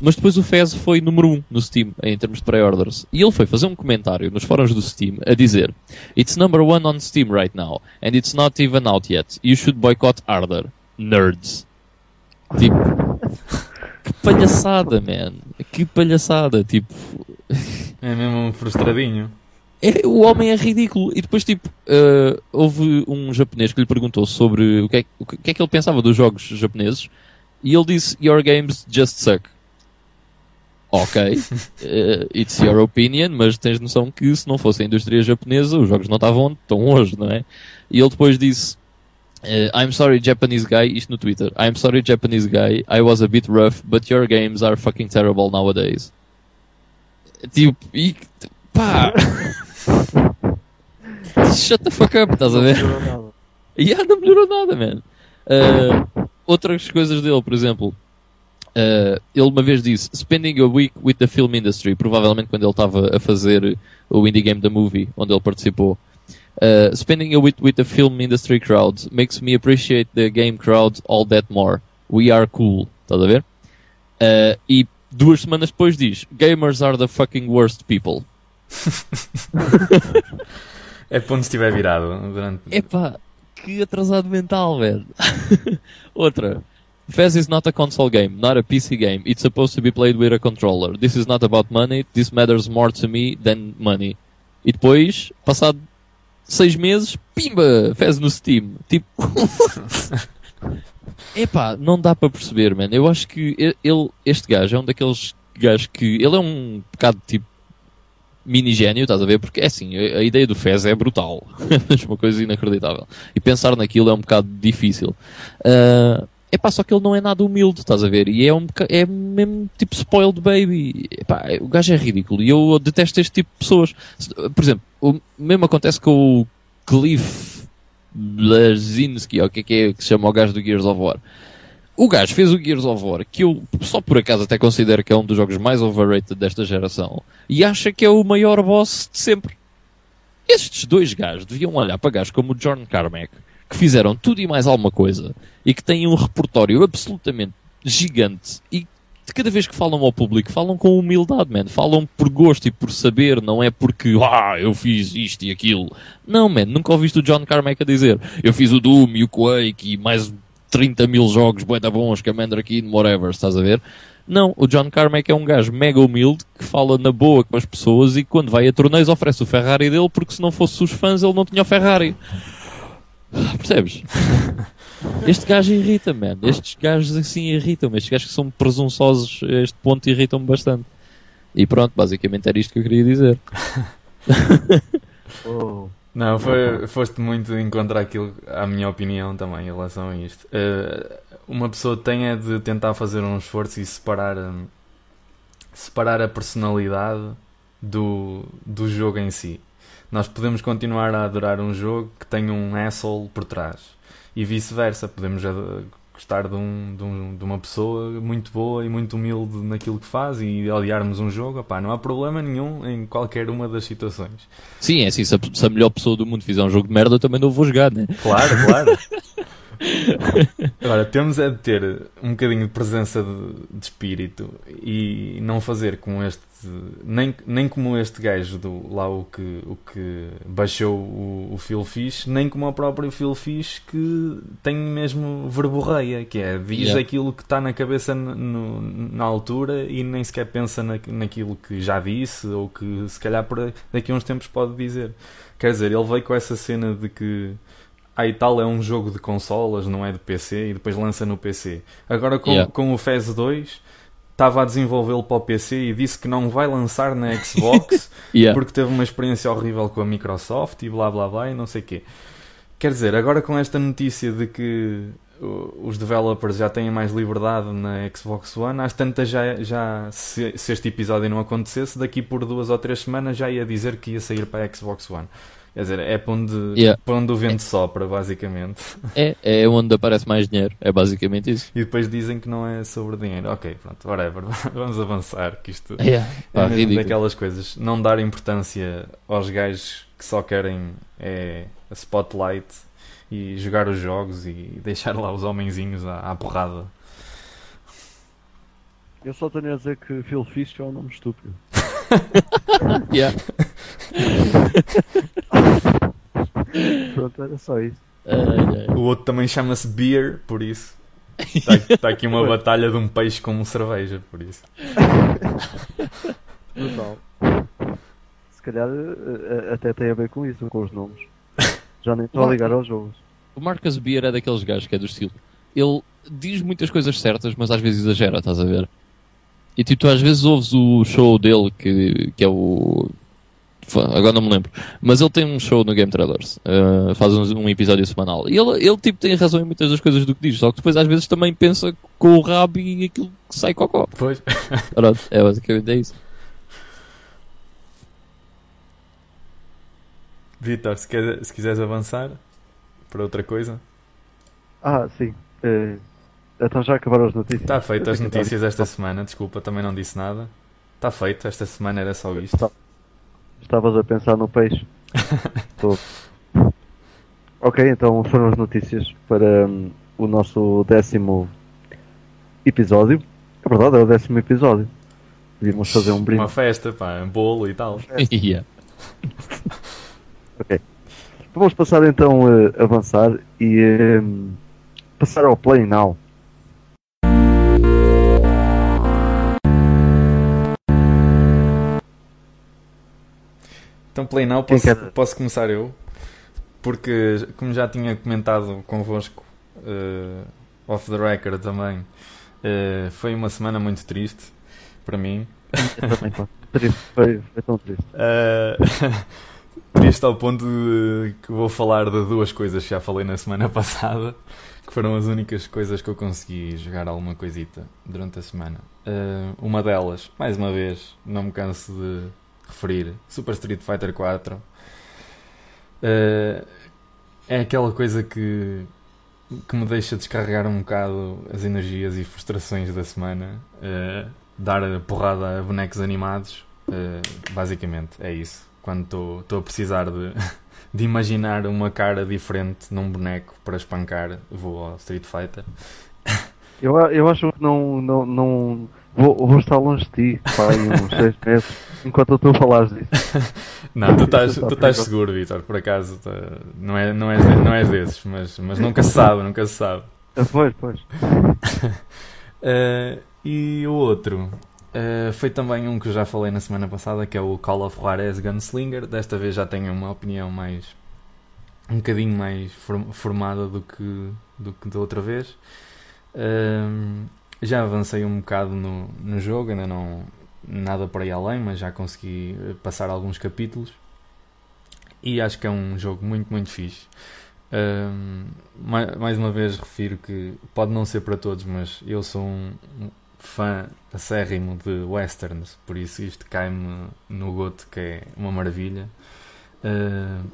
Mas depois o Fez foi número 1 um no Steam, em termos de pre-orders. E ele foi fazer um comentário nos fóruns do Steam a dizer It's number one on Steam right now, and it's not even out yet. You should boycott harder. Nerds. Tipo... que palhaçada, man. Que palhaçada, tipo... É mesmo um frustradinho. É, o homem é ridículo. E depois, tipo, uh, houve um japonês que lhe perguntou sobre o que, é, o que é que ele pensava dos jogos japoneses. E ele disse: Your games just suck. Ok, uh, it's your opinion, mas tens noção que se não fosse a indústria japonesa, os jogos não estavam onde estão hoje, não é? E ele depois disse: uh, I'm sorry, Japanese guy, isto no Twitter. I'm sorry, Japanese guy, I was a bit rough, but your games are fucking terrible nowadays. Tipo, e pá! Shut the fuck up, estás a ver? Não melhorou nada. E yeah, não melhorou nada, man. Uh, outras coisas dele, por exemplo, uh, ele uma vez disse: Spending a week with the film industry, provavelmente quando ele estava a fazer o Indie Game The Movie, onde ele participou. Uh, spending a week with the film industry crowd makes me appreciate the game crowd all that more. We are cool. Estás a ver? Uh, e duas semanas depois diz: Gamers are the fucking worst people. É ponto estiver virado durante. Epá, que atrasado mental, velho. Outra. Fez is not a console game, not a PC game. It's supposed to be played with a controller. This is not about money. This matters more to me than money. E depois, passado seis meses, pimba, Fez no Steam. Tipo. Epá, não dá para perceber, mano. Eu acho que ele, este gajo é um daqueles gajos que. Ele é um bocado tipo. Mini gênio, estás a ver? Porque é assim, a, ideia do Fez é brutal. É uma coisa inacreditável. E pensar naquilo é um bocado difícil. Ah, epá, só que ele não é nada humilde, estás a ver? E é, um, é mesmo tipo spoiled baby. Epá, o gajo é ridículo. E eu detesto este tipo de pessoas. Por exemplo, o mesmo acontece com o Cliff Blazinski, ou o que é que é que se chama o gajo do Gears of War. O gajo fez o Gears of War, que eu só por acaso até considero que é um dos jogos mais overrated desta geração, e acha que é o maior boss de sempre. Estes dois gajos deviam olhar para gajos como o John Carmack, que fizeram tudo e mais alguma coisa, e que têm um repertório absolutamente gigante, e de cada vez que falam ao público, falam com humildade, man. Falam por gosto e por saber, não é porque, ah, eu fiz isto e aquilo. Não, man, nunca ouviste o John Carmack a dizer, eu fiz o Doom e o Quake e mais 30 mil jogos bué da bons, Commander whatever, estás a ver? Não, o John Carmack é um gajo mega humilde que fala na boa com as pessoas e quando vai a torneios oferece o Ferrari dele porque se não fosse os fãs ele não tinha o Ferrari. Percebes? Este gajo irrita, man. Estes gajos assim irritam-me. Estes gajos que são presunçosos a este ponto irritam-me bastante. E pronto, basicamente era isto que eu queria dizer. Oh. Não, foi, foste muito em contra aquilo, à minha opinião também, em relação a isto. Eh, uma pessoa tem é de tentar fazer um esforço e separar, hum, separar a personalidade do, do jogo em si. Nós podemos continuar a adorar um jogo que tem um asshole por trás. E vice-versa, podemos gostar de, um, de, um- de uma pessoa muito boa e muito humilde naquilo que faz e odiarmos um jogo. Opá, não há problema nenhum em qualquer uma das situações. Sim, é assim, se a, se a melhor pessoa do mundo fizer um jogo de merda, eu também não vou jogar, né? Claro, claro. Agora, temos é de ter um bocadinho de presença de, de espírito e não fazer como este, nem, nem como este gajo do lá o que, o que baixou o, o Phil Fish, nem como o próprio Phil Fish que tem mesmo verborreia, que é diz Yeah. aquilo que está na cabeça no- no- na altura e nem sequer pensa na, naquilo que já disse ou que se calhar por daqui a uns tempos pode dizer. Quer dizer, ele veio com essa cena de que ah, e tal é um jogo de consolas, não é de PC, e depois lança no PC. Agora com, Yeah. com o FES 2, estava a desenvolvê-lo para o PC e disse que não vai lançar na Xbox Yeah. porque teve uma experiência horrível com a Microsoft e blá blá blá e não sei o quê. Quer dizer, agora com esta notícia de que os developers já têm mais liberdade na Xbox One, às tantas já, já se, se este episódio não acontecesse, daqui por duas ou três semanas já ia dizer que ia sair para a Xbox One. Quer dizer, é para onde, Yeah. para onde o vento sopra, basicamente. É, é onde aparece mais dinheiro. É basicamente isso. E depois dizem que não é sobre dinheiro. Ok, pronto, whatever. Vamos avançar, que isto Yeah. é Pá, mesmo ridículo. daquelas coisas. Não dar importância aos gajos que só querem é, a spotlight e jogar os jogos e deixar lá os homenzinhos à, à porrada. Eu só tenho a dizer que Phil Fish é um nome estúpido. Yeah. Pronto, era só isso. Ai, ai. O outro também chama-se Beer, por isso. Está tá aqui uma batalha de um peixe com cerveja, por isso. Brutal. Se calhar eh, eh, até tem a ver com isso, com os nomes. Já nem estou a ligar aos jogos. O Marcus Beer é daqueles gajos que é do estilo. ele diz muitas coisas certas, mas às vezes exagera, estás a ver? E tipo, tu às vezes ouves o show dele, que, que é o. Agora não me lembro. Mas ele tem um show no Game Trailers. Uh, faz um, um, episódio semanal. E ele, ele tipo, tem razão em muitas das coisas do que diz. Só que depois às vezes também pensa com o rabo e aquilo que sai cocó. Pois. Pronto, é basicamente é isso. Vitor, se, quer, se quiseres avançar para outra coisa. Ah, sim. Uh, então já acabaram as notícias. Está feito as notícias esta semana, desculpa, também não disse nada. Está feito, esta semana era só isto. Estavas a pensar no peixe. ok, então foram as notícias para um, o nosso décimo episódio. É verdade, é o décimo episódio. Devíamos fazer um brinde. Uma festa, pá, um bolo e tal. yeah. ok. Vamos passar então a avançar e um, passar ao Play Now. Então, Play Now, posso, posso começar eu? Porque, como já tinha comentado convosco, uh, off the record também, uh, foi uma semana muito triste para mim. Triste, foi, foi tão triste. Uh, triste ao ponto de que vou falar de duas coisas que já falei na semana passada, que foram as únicas coisas que eu consegui jogar alguma coisita durante a semana. Uh, uma delas, mais uma vez, não me canso de referir, Super Street Fighter 4 uh, eh, é aquela coisa que, que me deixa descarregar um bocado as energias e frustrações da semana. Uh, dar porrada a bonecos animados, uh, basicamente, é isso. Quando estou a precisar de, de imaginar uma cara diferente num boneco para espancar, vou ao Street Fighter. Eu, eu acho que não, não, não vou, vou estar longe de ti, pai, uns 6 meses, enquanto eu estou a falar disso. não, tu estás, tu estás seguro, Vitor, por acaso. Tá, não, é, não, é, não és desses, mas, mas nunca se sabe, nunca se sabe. Ah, pois, pois. uh, e o outro uh, foi também um que eu já falei na semana passada, que é o Call of Juarez Gunslinger. Desta vez já tenho uma opinião mais. um bocadinho mais formada do que, do que da outra vez. Uh, já avancei um bocado no, no jogo, ainda não nada para ir além, mas já consegui eh, passar alguns capítulos e acho que é um jogo muito, muito fixe. Um, mais uma vez refiro que pode não ser para todos, mas eu sou um fã acérrimo de westerns, por isso isto cai-me no goto que é uma maravilha. Uh,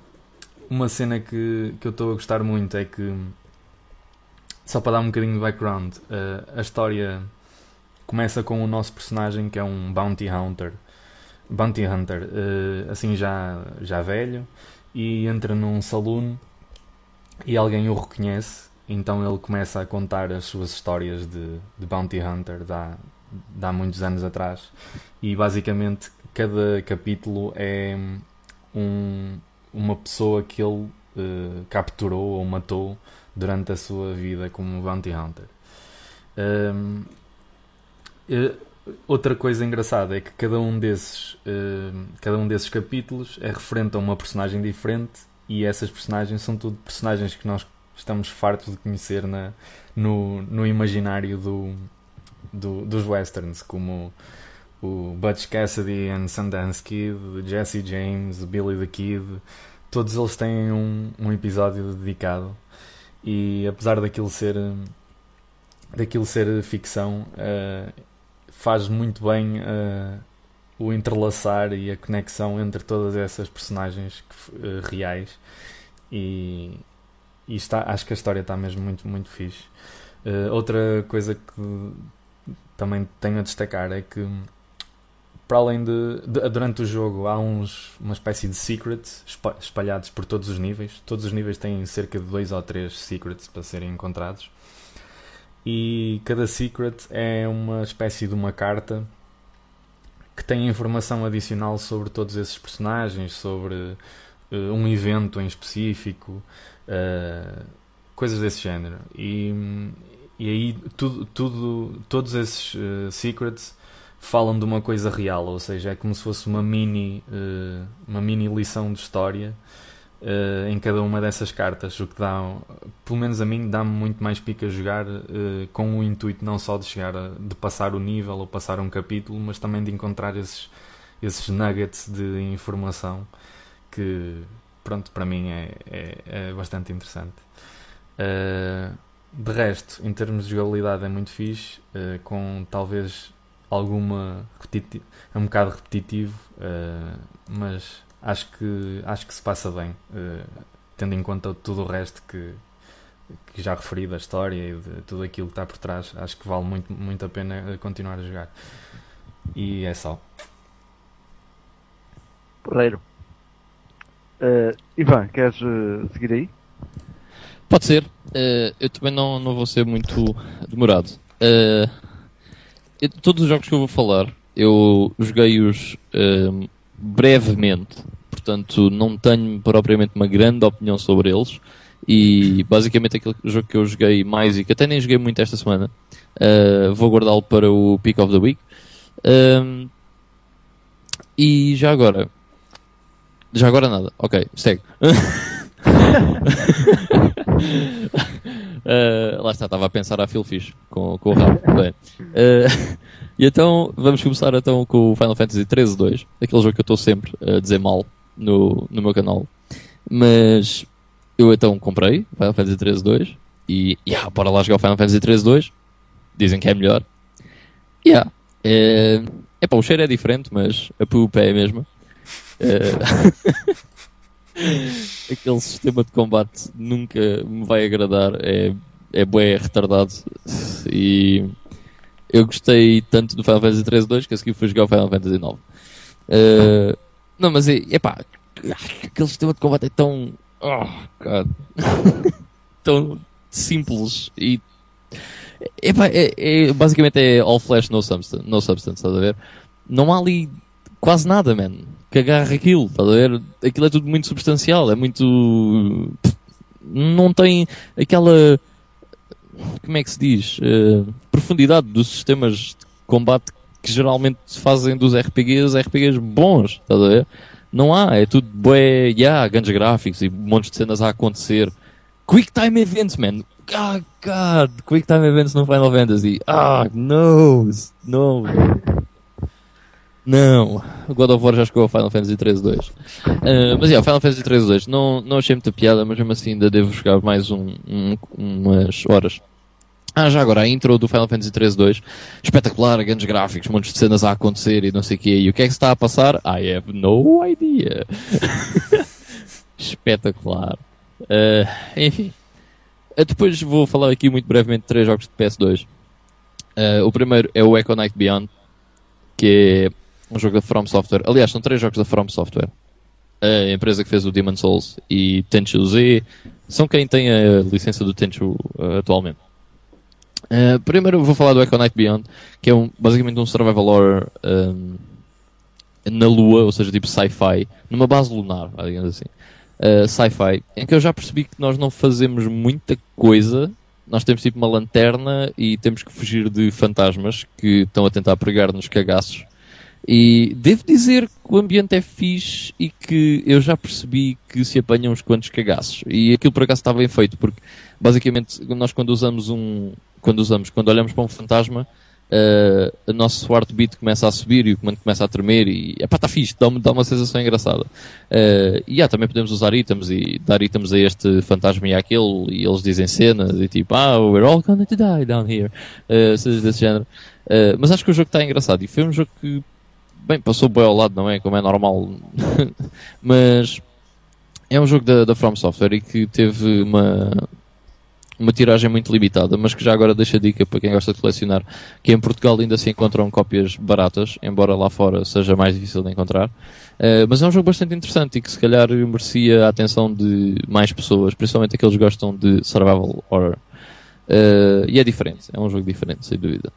uma cena que, que eu estou a gostar muito é que só para dar um bocadinho de background, uh, a história começa com o nosso personagem que é um bounty hunter, bounty hunter, uh, assim já, já velho, e entra num saloon e alguém o reconhece, então ele começa a contar as suas histórias de, de bounty hunter há, de há muitos anos atrás, e basicamente cada capítulo é um, uma pessoa que ele uh, capturou ou matou durante a sua vida como bounty hunter. Um, outra coisa engraçada é que cada um desses uh, cada um desses capítulos é referente a uma personagem diferente e essas personagens são tudo personagens que nós estamos fartos de conhecer na, no, no imaginário do, do, dos westerns como o Butch Cassidy and Sundance Kid, Jesse James, Billy the Kid, todos eles têm um, um episódio dedicado e apesar daquilo ser daquilo ser ficção uh, faz muito bem uh, o entrelaçar e a conexão entre todas essas personagens que, uh, reais. E, e, está, acho que a história está mesmo muito muito fixe. Outra coisa que também tenho a destacar é que para além de, de, durante o jogo há uns uma espécie de secrets espalhados por todos os níveis. Todos os níveis têm cerca de dois ou três secrets para serem encontrados. E cada secret é uma espécie de uma carta que tem informação adicional sobre todos esses personagens, sobre uh, um evento em específico, uh, coisas desse género. E, e aí tudo, tudo, todos esses uh, secrets falam de uma coisa real, ou seja, é como se fosse uma mini, uh, uma mini lição de história uh, em cada uma dessas cartas, o que dá, pelo menos a mim, dá-me muito mais pica jogar uh, com o intuito não só de chegar a, de passar o nível ou passar um capítulo, mas também de encontrar esses, esses nuggets de informação que, pronto, para mim é, é, é bastante interessante. De resto, em termos de jogabilidade é muito fixe, com talvez alguma é um bocado repetitivo, uh, mas acho que acho que se passa bem, uh, tendo em conta tudo o resto que, que já referi da história e de tudo aquilo que está por trás, acho que vale muito, muito a pena continuar a jogar. E é só. Porreiro. Uh, Ivan, queres seguir aí? Pode ser. Uh, eu também não, não vou ser muito demorado. Uh, todos os jogos que eu vou falar, eu joguei-os uh, brevemente. Portanto, não tenho propriamente uma grande opinião sobre eles. E basicamente aquele jogo que eu joguei mais e que até nem joguei muito esta semana, vou guardá-lo para o Pick of the Week. e já agora. Já agora nada. Ok, segue. uh, lá está, estava a pensar a Phil Fish com, com o rabo. Bem, uh, e então vamos começar então com o Final Fantasy 13 2, aquele jogo que eu estou sempre a dizer mal no, no meu canal. Mas eu então comprei Final Fantasy 13 2 e yeah, bora lá jogar o Final Fantasy 13 2. Dizem que é melhor. Yeah. É, epá, o cheiro é diferente, mas a PUP é a mesma. Uh, Aquele sistema de combate nunca me vai agradar. É, é bué retardado. E eu gostei tanto do Final Fantasy 13 2 que a seguir fui jogar o Final Fantasy 9. Uh, não, mas é, epá, aquele sistema de combate é tão. Oh, God. tão simples e. É, é, basicamente é all flash, no substance, no substance, estás a ver? Não há ali quase nada, man que agarra aquilo, estás a ver? Aquilo é tudo muito substancial, é muito. Não tem aquela. Como é que se diz? Uh, profundidade dos sistemas de combate que geralmente se fazem dos RPGs, RPGs bons, estás a ver? Não há, é tudo bué, yeah, grandes gráficos e montes de cenas a acontecer. Quick Time Events, man. Ah, God, Quick Time Events no Final Fantasy. Ah, no, no. Não, o God of War já chegou ao Final Fantasy 13 2. Uh, mas yeah, Final Fantasy 13 2 não, não achei muita piada, mas mesmo assim ainda devo jogar mais um, um, umas horas. Ah, já agora, a intro do Final Fantasy 13 2, espetacular, grandes gráficos, montes de cenas a acontecer e não sei o que. E o que é que se está a passar? I have no idea. espetacular. Uh, enfim. Uh, depois vou falar aqui muito brevemente de três jogos de PS2. Uh, o primeiro é o Echo Knight Beyond, que é um jogo da From Software. Aliás, são três jogos da From Software. A empresa que fez o Demon Souls e Tenchu Z são quem tem a licença do Tenchu uh, atualmente. Uh, primeiro vou falar do Echo Night Beyond, que é um, basicamente um survival horror um, na Lua, ou seja, tipo sci-fi, numa base lunar, digamos assim. Uh, sci-fi, em que eu já percebi que nós não fazemos muita coisa. Nós temos tipo uma lanterna e temos que fugir de fantasmas que estão a tentar pregar-nos cagaços e devo dizer que o ambiente é fixe e que eu já percebi que se apanham uns quantos cagaços. E aquilo por acaso está bem feito, porque basicamente nós quando usamos um. Quando usamos, quando olhamos para um fantasma, uh, o nosso heartbeat começa a subir e o comando começa a tremer e epá, está fixe, dá, dá uma sensação engraçada. Uh, e yeah, também podemos usar itens e dar itens a este fantasma e àquele e eles dizem cenas e tipo, ah, we're all gonna to die down here. Uh, desse género. Uh, mas acho que o jogo está engraçado e foi um jogo que Bem, passou bem ao lado, não é? Como é normal. Mas é um jogo da, da From Software e que teve uma, uma tiragem muito limitada, mas que já agora deixa dica para quem gosta de colecionar, que em Portugal ainda se encontram cópias baratas, embora lá fora seja mais difícil de encontrar. Uh, mas é um jogo bastante interessante e que se calhar merecia a atenção de mais pessoas, principalmente aqueles que gostam de survival horror. Uh, e é diferente, é um jogo diferente, sem dúvida.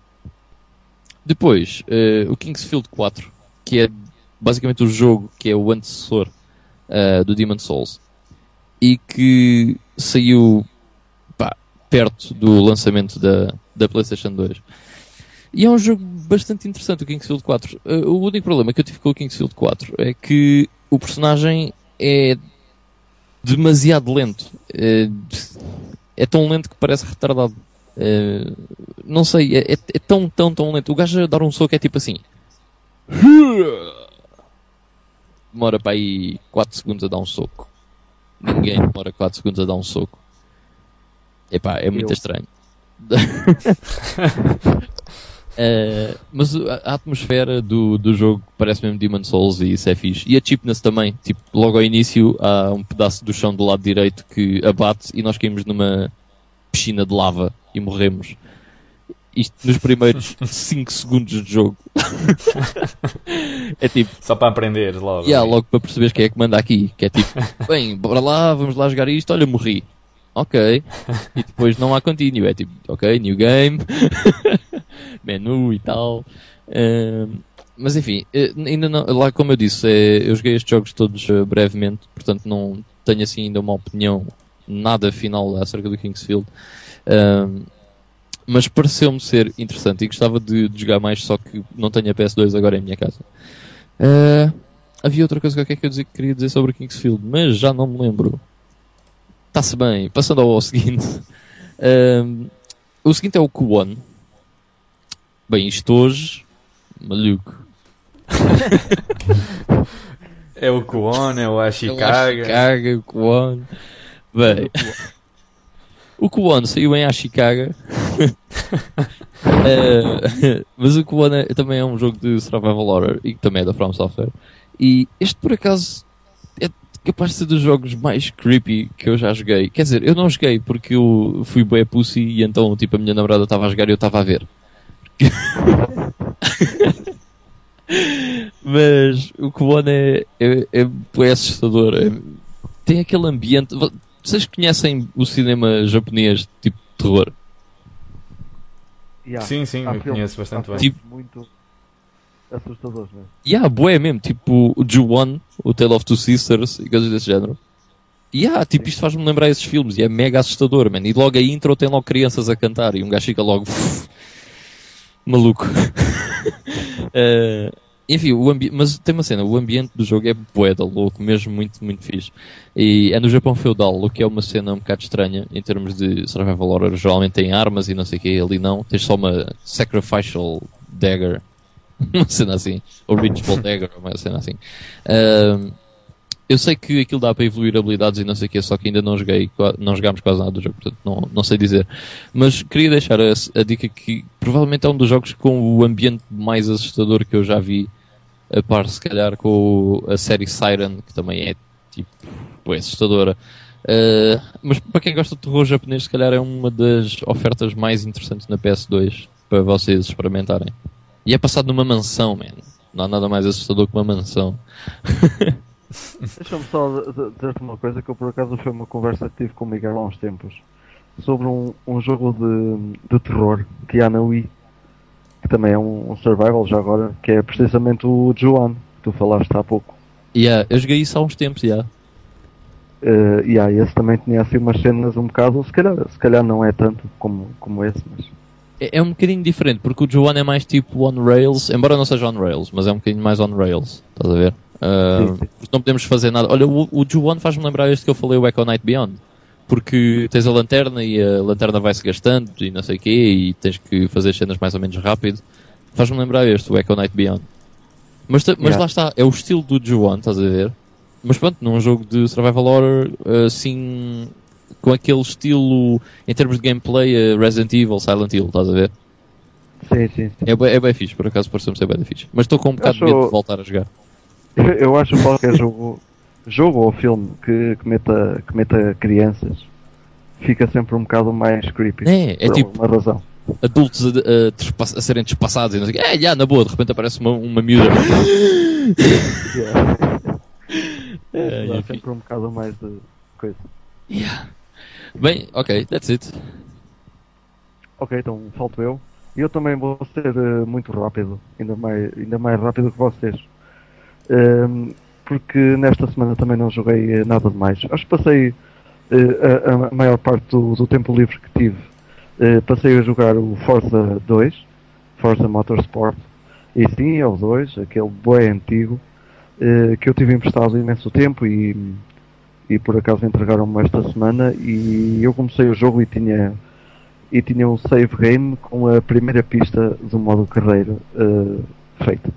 Depois, uh, o Kingsfield 4, que é basicamente o jogo que é o antecessor uh, do Demon Souls e que saiu pá, perto do lançamento da, da PlayStation 2. E é um jogo bastante interessante, o Kingsfield 4. Uh, eh, o único problema que eu tive com o Kingsfield 4 é que o personagem é demasiado lento. É, é tão lento que parece retardado. Não sei, é, é, é tão, tão, tão lento. O gajo a dar um soco é tipo assim. Demora para aí 4 segundos a dar um soco. Ninguém demora 4 segundos a dar um soco. Epá, é muito Eu. estranho. Eh, mas a a atmosfera do, do jogo parece mesmo Demon Souls e isso é fixe. E a cheapness também. Tipo, logo ao início há um pedaço do chão do lado direito que abate e nós caímos numa piscina de lava e morremos. Isto nos primeiros 5 segundos de jogo. é tipo, Só para aprender logo. Yeah, logo para perceberes quem é que manda aqui. Que é tipo, bem, bora lá, vamos lá jogar isto, olha, morri. Ok. E depois não há continue. É tipo, ok, new game, menu e tal. Ahm, mas enfim, eh, ainda não, lá como eu disse, eh, eu joguei estes jogos todos eh, brevemente, portanto não tenho assim ainda uma opinião nada final acerca do Kingsfield. Ahm, mas pareceu-me ser interessante e gostava de, de jogar mais, só que não tenho a PS2 agora em minha casa. Ah, havia outra coisa que eu dizia- que queria dizer sobre o Kingsfield, mas já não me lembro. Está-se bem. Passando ao, ao seguinte. Ahm, o seguinte é o Q1. Bem, isto hoje. Maluco. É o Kuon, é o É o Ashikaga. Ashikaga, o Q1. Bem. O Q1 saiu em Ashikaga. Eh, mas o Q1 é- também é um jogo de survival horror e também é da From Software. E este por acaso é capaz de ser dos jogos mais creepy que eu já joguei. Quer dizer, eu não joguei porque eu fui bué pussy e então tipo a minha namorada estava a jogar e eu estava a ver. Mas o Q1 é, é, é bué assustador. É- tem aquele ambiente. Vo- Vocês conhecem o cinema japonês tipo de terror? Yeah. Sim, sim, Há eu filmes- conheço bastante bem. filmes muito assustadores, né? E há bué mesmo, tipo o Ju-1, o Tale of Two Sisters e coisas desse género. E há, tipo, isto faz-me lembrar esses filmes e é mega assustador, man. E logo a intro tem logo crianças a cantar e um gajo fica logo maluco. Eh, enfim, o ambi- mas tem uma cena, o ambiente do jogo é bué da louco, mesmo muito, muito fixe. E é no Japão feudal, o que é uma cena um bocado estranha em termos de survival horror. Geralmente tem armas e não sei o que, ali não. Tens só uma sacrificial dagger, uma cena assim, ou ritual dagger, uma cena assim. Ahm, eu sei que aquilo dá para evoluir habilidades e não sei o que, só que ainda não joguei, não jogámos quase nada do jogo, portanto não, não sei dizer. Mas queria deixar a, a dica que provavelmente é um dos jogos com o ambiente mais assustador que eu já vi, a par se calhar com a série Siren, que também é tipo assustadora. Uh, mas para quem gosta de terror japonês, se calhar é uma das ofertas mais interessantes na PS2 para vocês experimentarem. E é passado numa mansão, man. Não há nada mais assustador que uma mansão. Deixa-me só dizer-te uma coisa que eu por acaso foi uma conversa que tive com o Miguel há uns tempos sobre um, um jogo de, de terror que há na Wii que também é um, um survival já agora que é precisamente o Juan que tu falaste há pouco Yeah, eu joguei isso há uns tempos, já. Eh, e aí esse também tinha assim umas cenas um bocado se calhar, se calhar não é tanto como, como esse mas É, é um bocadinho diferente, porque o Joan é mais tipo on rails, embora não seja on rails, mas é um bocadinho mais on rails, estás a ver? Ah, Sim, sim. porque não podemos fazer nada. Olha, o, o Juan faz-me lembrar este que eu falei, o Echo Night Beyond. Porque tens a lanterna e a lanterna vai-se gastando e não sei o quê, e tens que fazer as cenas mais ou menos rápido. Faz-me lembrar este, o Echo Night Beyond. Mas, mas Yeah. lá está, é o estilo do Juan, estás a ver? Mas pronto, num jogo de survival horror, assim, com aquele estilo, em termos de gameplay, eh, Resident Evil, Silent Hill, estás a ver? sim, sim, sim. É, bem- é bem fixe, por acaso pareceu-me ser bem fixe. Mas estou com um bocado de Acho- medo de voltar a jogar. Eu, eu acho que qualquer jogo, jogo ou filme que, que, meta, que meta crianças fica sempre um bocado mais creepy. É, é tipo uma razão. adultos a, a a serem despassados e não sei o quê. É, já, na boa, de repente aparece uma, uma miúda. Yeah. É, enfim. sempre um bocado mais de coisa. Yeah. Bem, ok, that's it. Ok, então falto eu. E eu também vou ser eh, muito rápido, ainda mais, ainda mais rápido que vocês. Ehm, porque nesta semana também não joguei eh, nada demais. Acho que passei eh, a, a maior parte do, do tempo livre que tive. eh, passei a jogar o Forza 2, Forza Motorsport. E sim, é o 2, aquele boi antigo, eh, que eu tive emprestado imenso tempo e, e por acaso entregaram-me esta semana e eu comecei o jogo e tinha e tinha um save game com a primeira pista do modo carreira uh, feita.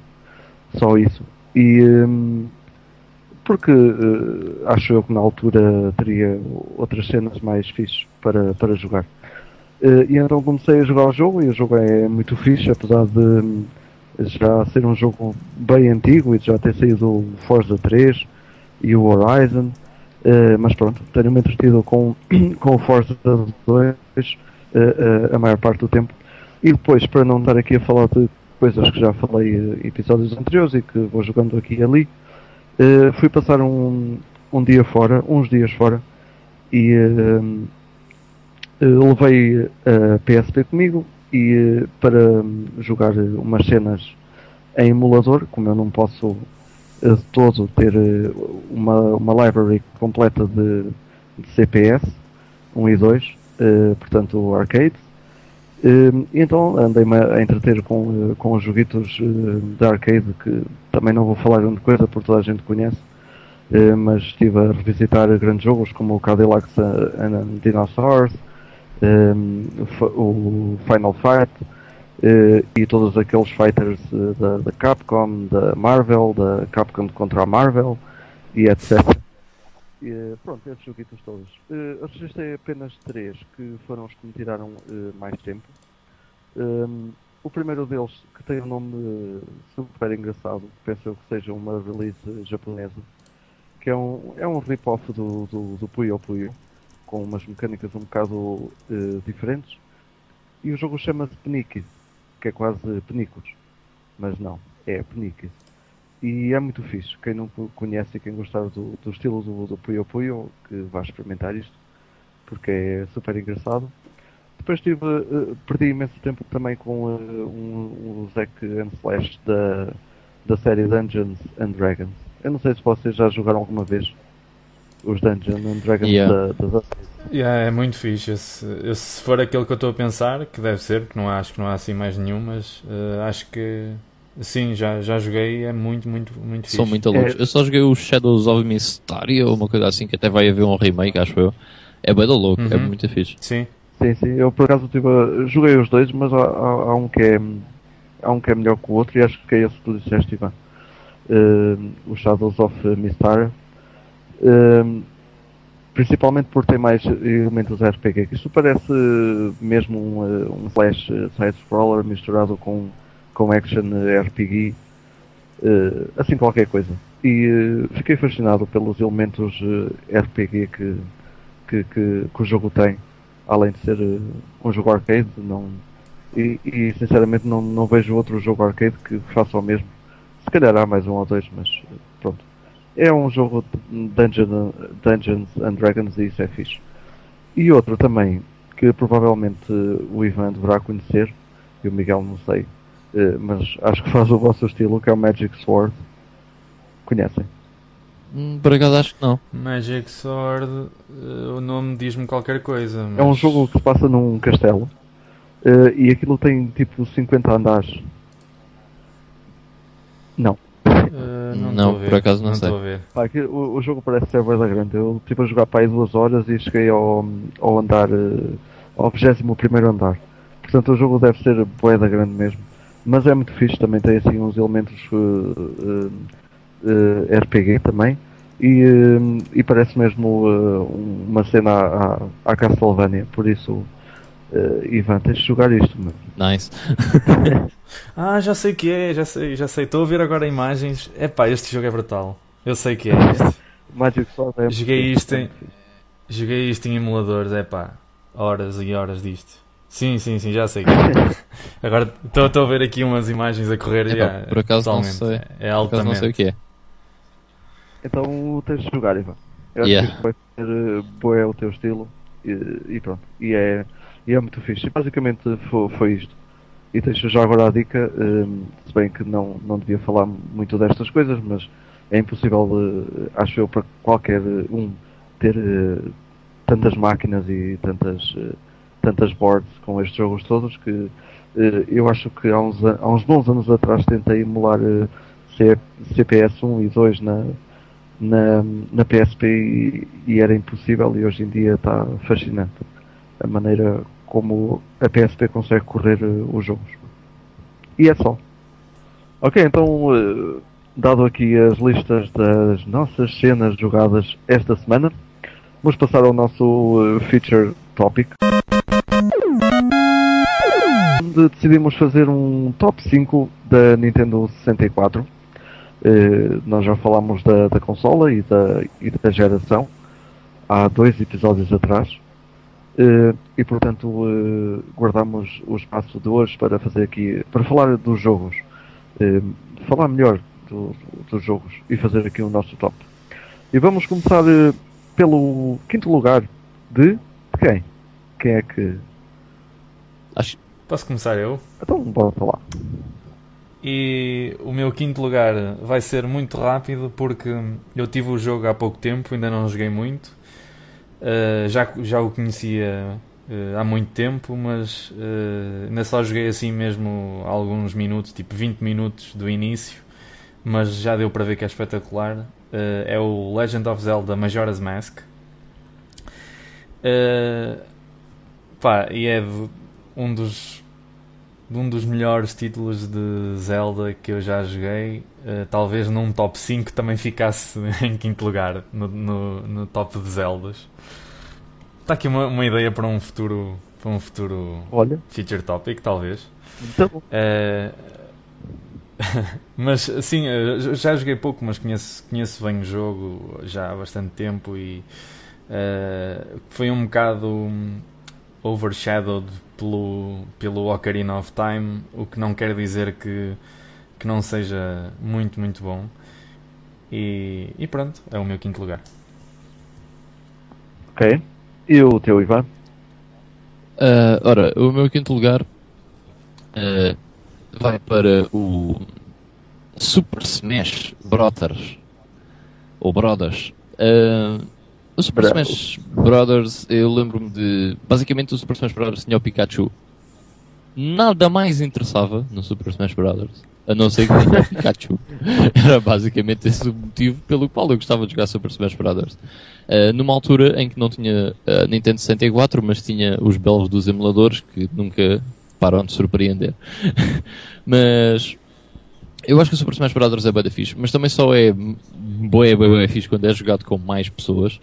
Só isso. E um, porque uh, acho eu que na altura teria outras cenas mais fixes para, para jogar. Uh, e então comecei a jogar o jogo e o jogo é muito fixe, apesar de um, já ser um jogo bem antigo e já ter saído o Forza 3 e o Horizon. Uh, mas pronto, tenho-me entretido com, com o Forza 2 uh, a maior parte do tempo. E depois, para não estar aqui a falar de coisas que já falei em episódios anteriores e que vou jogando aqui e ali, fui passar um, um dia fora, uns dias fora, e levei a PSP comigo e para jogar umas cenas em emulador, como eu não posso de todo ter uma, uma library completa de, de CPS 1 e 2, uh, portanto arcade. Uh, então andei-me a entreter com, uh, com os joguitos uh, de arcade que também não vou falar grande coisa porque toda a gente conhece, mas estive a revisitar grandes jogos como o Cadillacs and Dinosaurs, um, o Final Fight e todos aqueles fighters da, da Capcom, da Marvel, da Capcom contra a Marvel e etc. Uh, pronto, esses joguitos todos. Uh, registrei apenas três que foram os que me tiraram uh, mais tempo. Um, o primeiro deles, que tem um nome super engraçado, penso eu que seja uma release japonesa, que é um, é um rip-off do, do, do Puyo Puyo, com umas mecânicas um bocado diferentes. E o jogo chama-se Peniques, que é quase Penicos, mas não, é Peniques. E é muito fixe. Quem não conhece e quem gostar do, do estilo do, do Puyo Puyo, que vá experimentar isto, porque é super engraçado. Depois tive, uh, perdi imenso tempo também com uh, um, um Zack and Slash da, da série Dungeons and Dragons. Eu não sei se vocês já jogaram alguma vez os Dungeons and Dragons yeah. da, da, yeah, é muito fixe. Esse, esse, se for aquele que eu estou a pensar, que deve ser, que não acho que não há assim mais nenhum, mas uh, acho que Sim, já, já joguei, é muito, muito, muito São fixe. muito loucos. É... Eu só joguei o Shadows of Mysteria ou uma coisa assim, que até vai haver um remake, acho eu. É bem louco, é uhum. é muito fixe. Sim. Sim, sim. Eu por acaso tive, joguei os dois, mas há, há, há, um que é, há um que é melhor que o outro e acho que é esse que tu disseste, Ivan. Uh, o Shadows of Mysteria. Uh, principalmente por ter mais elementos RPG. Isto parece mesmo um, um flash side-scroller misturado com com action RPG, uh, assim qualquer coisa. E uh, fiquei fascinado pelos elementos uh, RPG que, que, que, que, o jogo tem, além de ser um jogo arcade, não, e, e, sinceramente não, não vejo outro jogo arcade que faça o mesmo. Se calhar há mais um ou dois, mas pronto. É um jogo de Dungeon, Dungeons and Dragons e isso é fixe. E outro também, que provavelmente o Ivan deverá conhecer, e o Miguel não sei, eh, mas acho que faz o vosso estilo, que é o Magic Sword. Conhecem? Hum, por acaso acho que não. Magic Sword, uh, o nome diz-me qualquer coisa. Mas... É um jogo que se passa num castelo uh, e aquilo tem tipo 50 andares. Não. Uh, não, não por acaso não, não sei. Pá, aqui, o, o, jogo parece ser bem grande. Eu tipo a jogar para aí duas horas e cheguei ao, ao andar, ao 21 andar. Portanto o jogo deve ser boeda grande mesmo. Mas é muito fixe, também tem assim uns elementos uh, uh, uh RPG também. E, uh, e parece mesmo uh, uma cena à, à Castlevania, por isso Ivan, tens de jogar isto. Mano. Nice. ah, já sei que é, já sei, já sei. Estou a ver agora imagens. Epá, este jogo é brutal. Eu sei que é este. Magic Sword é joguei isto em, joguei isto em emuladores, é pá, horas e horas disto. Sim, sim, sim, já sei. Agora estou a ver aqui umas imagens a correr. Epa, yeah, por acaso não sei. É altamente. não sei o que é. Então tens de jogar, Ivan. Eu yeah. acho que vai ser uh, boé o teu estilo e, e, pronto. E é, e é muito fixe. basicamente foi, foi isto. E deixo já agora a dica, um, ehm, se bem que não, não devia falar muito destas coisas, mas é impossível, uh, acho eu, para qualquer um ter uh, tantas máquinas e tantas tantas boards com estes jogos todos que uh, eu acho que há uns, há uns bons anos atrás tentei emular uh, CPS 1 e 2 na, na, na PSP e, e era impossível e hoje em dia está fascinante a maneira como a PSP consegue correr uh, os jogos. E é só. Ok, então, dado aqui as listas das nossas cenas jogadas esta semana, vamos passar ao nosso feature topic. Onde decidimos fazer um top 5 da Nintendo 64. Uh, nós já falámos da, da consola e da, e da geração há dois episódios atrás. Uh, e portanto uh, guardamos o espaço de hoje para fazer aqui para falar dos jogos uh, falar melhor do, dos jogos e fazer aqui o nosso top e vamos começar pelo quinto lugar de, de quem? quem é que Acho... posso começar eu? então bora falar e o meu quinto lugar vai ser muito rápido porque eu tive o jogo há pouco tempo ainda não joguei muito Uh, já, já o conhecia uh, há muito tempo, mas uh, ainda só joguei assim mesmo alguns minutos, tipo 20 minutos do início, mas já deu para ver que é espetacular. é o Legend of Zelda Majora's Mask. pá, e é um dos um dos melhores títulos de Zelda que eu já joguei. Uh, talvez num top 5 também ficasse em quinto lugar no, no, no top de Zeldas. Está aqui uma, uma ideia para um futuro, para um futuro Olha. feature topic, talvez. Então. Uh, mas sim, já joguei pouco, mas conheço, conheço bem o jogo já há bastante tempo e uh, foi um bocado overshadowed pelo, pelo Ocarina of Time, o que não quer dizer que, que não seja muito, muito bom. E, e pronto, é o meu quinto lugar. Ok. E o teu, Ivan? Uh, ora, o meu quinto lugar uh, vai para o Super Smash Brothers. Ou Brothers. Uh, o Super Bra Smash Brothers, eu lembro-me de. Basicamente, o Super Smash Brothers tinha o Pikachu. Nada mais interessava no Super Smash Brothers, a não ser que o Pikachu. Era basicamente esse o motivo pelo qual eu gostava de jogar Super Smash Brothers. Uh, numa altura em que não tinha a uh, Nintendo 64, mas tinha os belos dos emuladores que nunca param de surpreender. mas eu acho que o Super Smash Bros. é bem fixe, mas também só é boa, é bem fixe quando é jogado com mais pessoas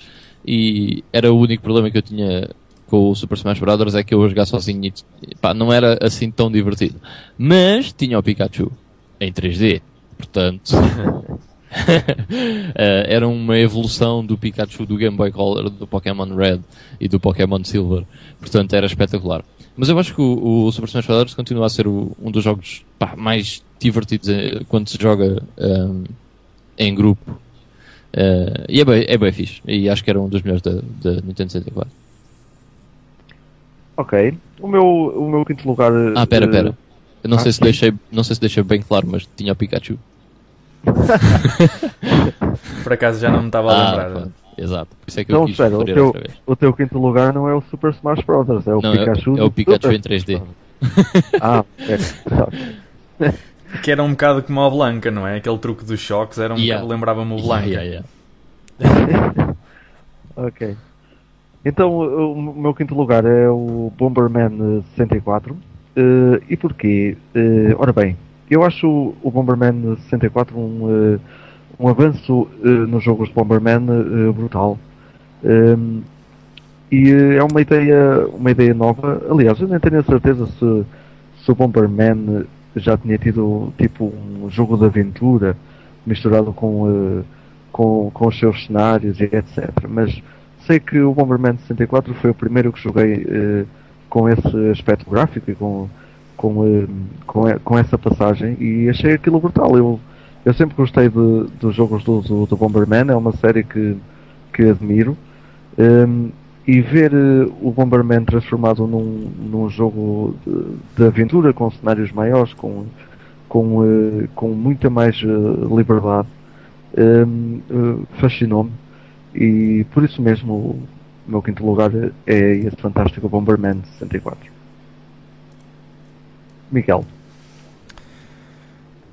e era o único problema que eu tinha com o Super Smash Bros. é que eu a jogar sozinho e pá, não era assim tão divertido. Mas tinha o Pikachu em 3D, portanto. uh, era uma evolução do Pikachu do Game Boy Color, do Pokémon Red e do Pokémon Silver, portanto era espetacular. Mas eu acho que o, o Super Smash Bros. continua a ser o, um dos jogos pá, mais divertidos eh, quando se joga um, em grupo Uh, e é bem, é bem fixe. E acho que era um dos melhores da, da Nintendo 64. Ok. O meu, o meu quinto lugar. Ah, pera, uh... pera. Eu não, ah, sei se deixei, não sei se deixei bem claro, mas tinha o Pikachu. Por acaso já não me estava a ah, lembrar. Pronto. Exato. Por isso é que não, eu quis espera, o teu, o teu quinto lugar não é o Super Smash Bros. É o não, Pikachu. É, é o Pikachu em 3D. ah, é. Que era um bocado como a Blanca, não é? Aquele truque dos choques era um yeah. lembrava-me o Blanca. Yeah, yeah, ok. Então o meu quinto lugar é o Bomberman 64. Uh, eh, e porquê? Uh, ora bem, eu acho o Bomberman 64 um, uh, um avanço nos jogos de Bomberman brutal. Um, ehm, e é uma ideia, uma ideia nova. Aliás, eu nem tenho a certeza se, se o Bomberman já tinha tido tipo um jogo de aventura misturado com, uh, com, com os seus cenários e etc. Mas sei que o Bomberman 64 foi o primeiro que joguei uh, com esse aspecto gráfico e com, com, uh, com, com, essa passagem e achei aquilo brutal. Eu, eu sempre gostei de, dos jogos do, do, do Bomberman, é uma série que, que admiro. Ehm, e ver uh, o Bomberman transformado num, num jogo de, de, aventura com cenários maiores, com, com, uh, com muita mais uh, liberdade, um, fascinou-me e por isso mesmo o meu quinto lugar é esse fantástico Bomberman 64. Miguel.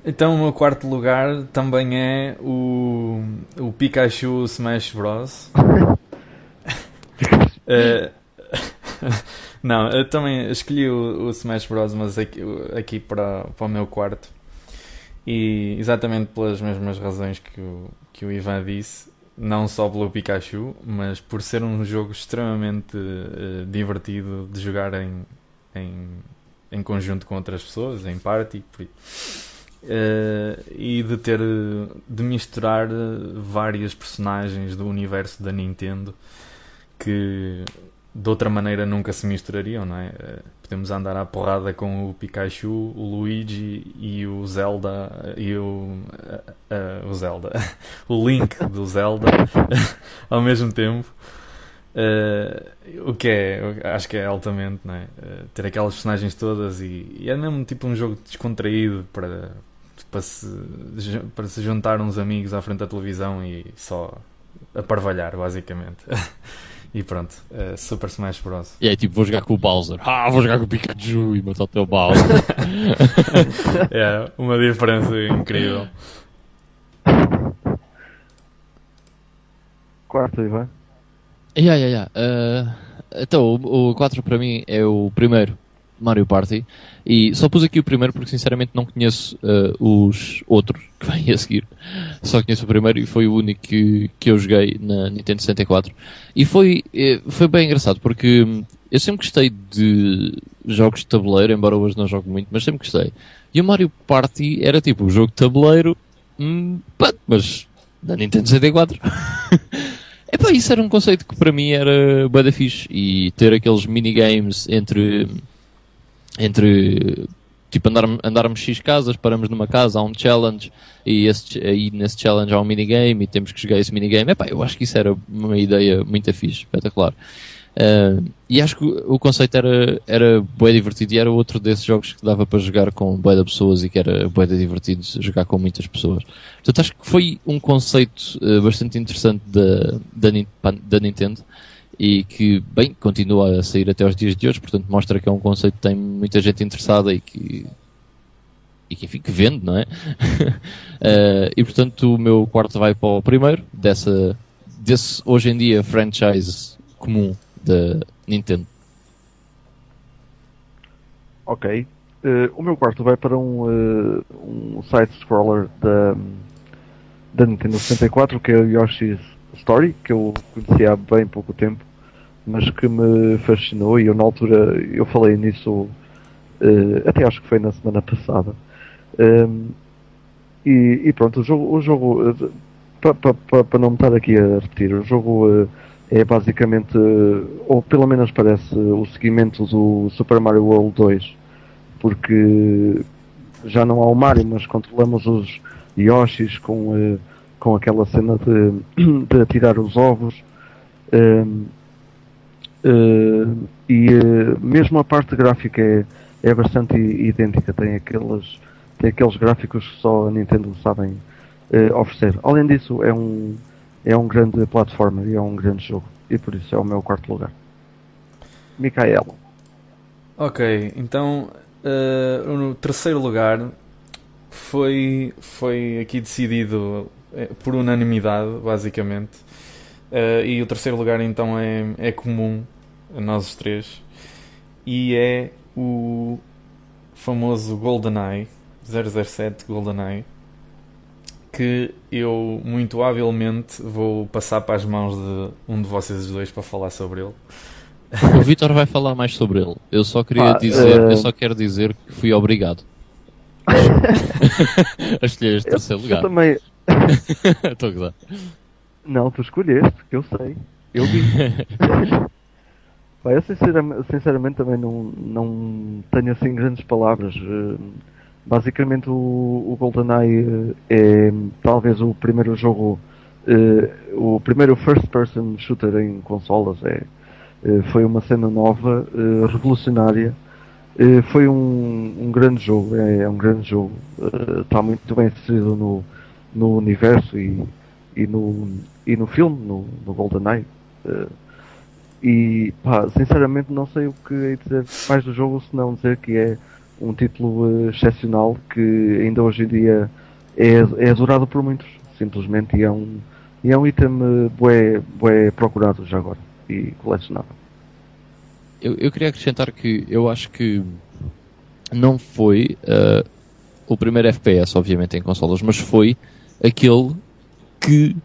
Então o meu quarto lugar também é o, o Pikachu Smash Bros. Eh, não, eu também escolhi o, o Smash Bros, mas aqui, aqui para, para o meu quarto. E exatamente pelas mesmas razões que o, que o Ivan disse, não só pelo Pikachu, mas por ser um jogo extremamente uh, divertido de jogar em, em, em conjunto com outras pessoas, em party. Por, Uh, e de ter de misturar várias personagens do universo da Nintendo que de outra maneira nunca se misturariam, não é? Uh, podemos andar à porrada com o Pikachu, o Luigi e o Zelda e o, uh, o Zelda, o Link do Zelda ao mesmo tempo. Uh, o que é, acho que é altamente, não é? Uh, ter aquelas personagens todas e, e, é mesmo tipo um jogo descontraído para, para, se, para se juntar uns amigos à frente da televisão e só aparvalhar, basicamente. e pronto, uh, Super Smash Bros. E aí, tipo, vou jogar com o Bowser. Ah, vou jogar com o Pikachu e matar o teu Bowser. é, uma diferença incrível. Quarto, Ivan. Yeah, yeah, yeah. Uh, então, o 4 para mim é o primeiro Mario Party. E só pus aqui o primeiro porque sinceramente não conheço uh, os outros que vêm a seguir. Só conheço o primeiro e foi o único que, que eu joguei na Nintendo 64. E foi, eh, foi bem engraçado porque hum, eu sempre gostei de jogos de tabuleiro, embora hoje não jogo muito, mas sempre gostei. E o Mario Party era tipo o jogo de tabuleiro, hum, mas da Nintendo 64. Epá, isso era um conceito que para mim era bada fixe. E ter aqueles minigames entre. Entre. tipo, andar, andarmos X casas, paramos numa casa, há um challenge, e aí nesse challenge há um minigame e temos que jogar esse minigame. Epá, eu acho que isso era uma ideia muito fixe, espetacular. Uh, e acho que o conceito era, era bem divertido e era outro desses jogos que dava para jogar com boa de pessoas e que era bem divertido jogar com muitas pessoas. Portanto, acho que foi um conceito uh, bastante interessante da, da, da, Nintendo e que, bem, continua a sair até aos dias de hoje, portanto mostra que é um conceito que tem muita gente interessada e que e que, enfim, que vende, não é? uh, e portanto o meu quarto vai para o primeiro dessa, desse hoje em dia franchise comum da Nintendo. Ok. Uh, o meu quarto vai para um, uh, um side-scroller da, da Nintendo 64, que é o Yoshi's Story, que eu conhecia há bem pouco tempo, mas que me fascinou e eu na altura eu falei nisso, uh, até acho que foi na semana passada. Um, e, e, pronto, o jogo, o jogo para pa, pa, pa não me estar aqui a repetir, o jogo é basicamente, ou pelo menos parece, o seguimento do Super Mario World 2, porque já não há o Mario, mas controlamos os Yoshis com, eh, com aquela cena de, de atirar os ovos. Uh, e uh, mesmo a parte gráfica é, é bastante idêntica, tem aqueles, tem aqueles gráficos que só a Nintendo sabem oferecer. Além disso, é um, é um grande platformer e é um grande jogo. E por isso é o meu quarto lugar. Micaela. Ok, então uh, no terceiro lugar foi, foi aqui decidido eh, por unanimidade, basicamente. Uh, e o terceiro lugar então é, é comum a nós os três. E é o famoso GoldenEye 007 GoldenEye que eu muito habilmente vou passar para as mãos de um de vocês dois para falar sobre ele. O Vitor vai falar mais sobre ele. Eu só queria ah, dizer, uh... eu só quero dizer que fui obrigado a escolher este terceiro lugar. Eu também. Estou a gozar. Não, tu escolheste, que eu sei. Eu vi. eu sinceramente, sinceramente, também não, não tenho assim grandes palavras. Uh, Basicamente o, o GoldenEye eh, é talvez o primeiro jogo, uh, o primeiro first person shooter em consolas. É, foi uma cena nova, revolucionária. foi um, um, grande jogo, é, é um grande jogo. Está muito bem inserido no, no universo e, e, no, e no filme, no, no GoldenEye. e pá, sinceramente não sei o que é dizer mais do jogo, se não dizer que é um título excepcional que ainda hoje em dia é, é adorado por muitos, simplesmente, e é um, e é um item bué, bué procurado já agora e colecionado. Eu, eu queria acrescentar que eu acho que não foi uh, o primeiro FPS, obviamente, em consolas, mas foi aquele que,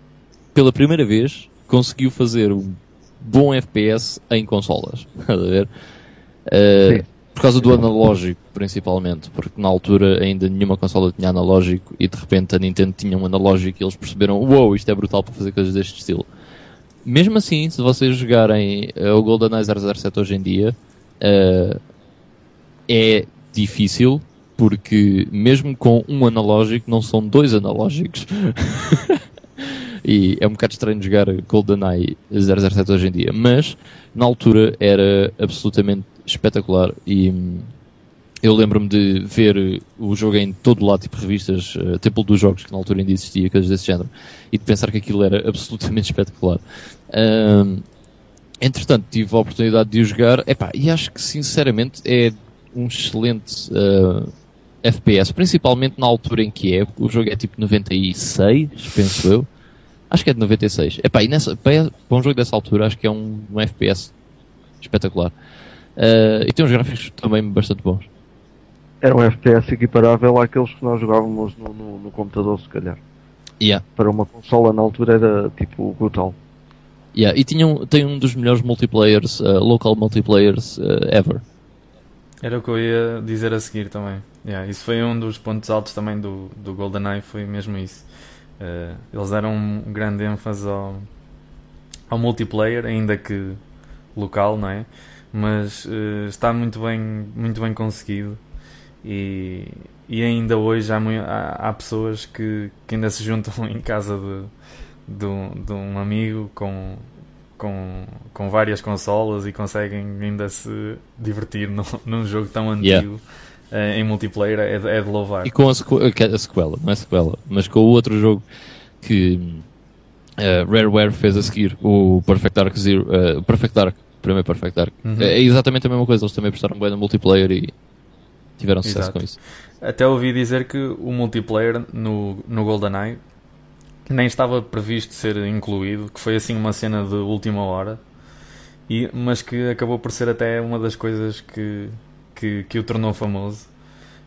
pela primeira vez, conseguiu fazer um bom FPS em consolas. a ver? Uh, por causa do analógico, principalmente, porque na altura ainda nenhuma consola tinha analógico e de repente a Nintendo tinha um analógico e eles perceberam: Uou, wow, isto é brutal para fazer coisas deste estilo. Mesmo assim, se vocês jogarem uh, o GoldenEye 007 hoje em dia, uh, é difícil, porque mesmo com um analógico, não são dois analógicos. e é um bocado estranho jogar GoldenEye 007 hoje em dia, mas na altura era absolutamente espetacular e hum, eu lembro-me de ver o jogo em todo lado, tipo revistas, uh, Templo dos Jogos, que na altura ainda existia, coisas desse género, e de pensar que aquilo era absolutamente espetacular. Um, entretanto, tive a oportunidade de o jogar, epá, e acho que sinceramente é um excelente uh, FPS, principalmente na altura em que é, o jogo é tipo 96, penso eu. Acho que é de 96. Epá, e nessa, para um jogo dessa altura, acho que é um, um FPS espetacular. Uh, e tem uns gráficos também bastante bons. Era um FPS equiparável àqueles que nós jogávamos no, no, no computador, se calhar. Yeah. Para uma consola na altura era tipo brutal. Yeah. E tinha um, tem um dos melhores multiplayers, uh, local multiplayers uh, ever. Era o que eu ia dizer a seguir também. Yeah, isso foi um dos pontos altos também do, do GoldenEye, foi mesmo isso. Uh, eles deram um grande ênfase ao, ao multiplayer, ainda que local, não é? Mas uh, está muito bem, muito bem conseguido e, e ainda hoje há, há, há pessoas que, que ainda se juntam em casa de, de, de um amigo com, com, com várias consolas e conseguem ainda se divertir no, num jogo tão antigo yeah. Uh, em multiplayer é, é, de louvar. E com a, sequ a, sequela, não é sequela, mas com o outro jogo que uh, Rareware fez a seguir, o Perfect Dark Zero, uh, Perfect Dark, primeiro Perfect Dark. Uhum. É, é exatamente a mesma coisa, eles também apostaram bem no multiplayer e tiveram sucesso Exato. com isso. Até ouvi dizer que o multiplayer no, no GoldenEye nem estava previsto ser incluído, que foi assim uma cena de última hora, e, mas que acabou por ser até uma das coisas que, que, que o tornou famoso.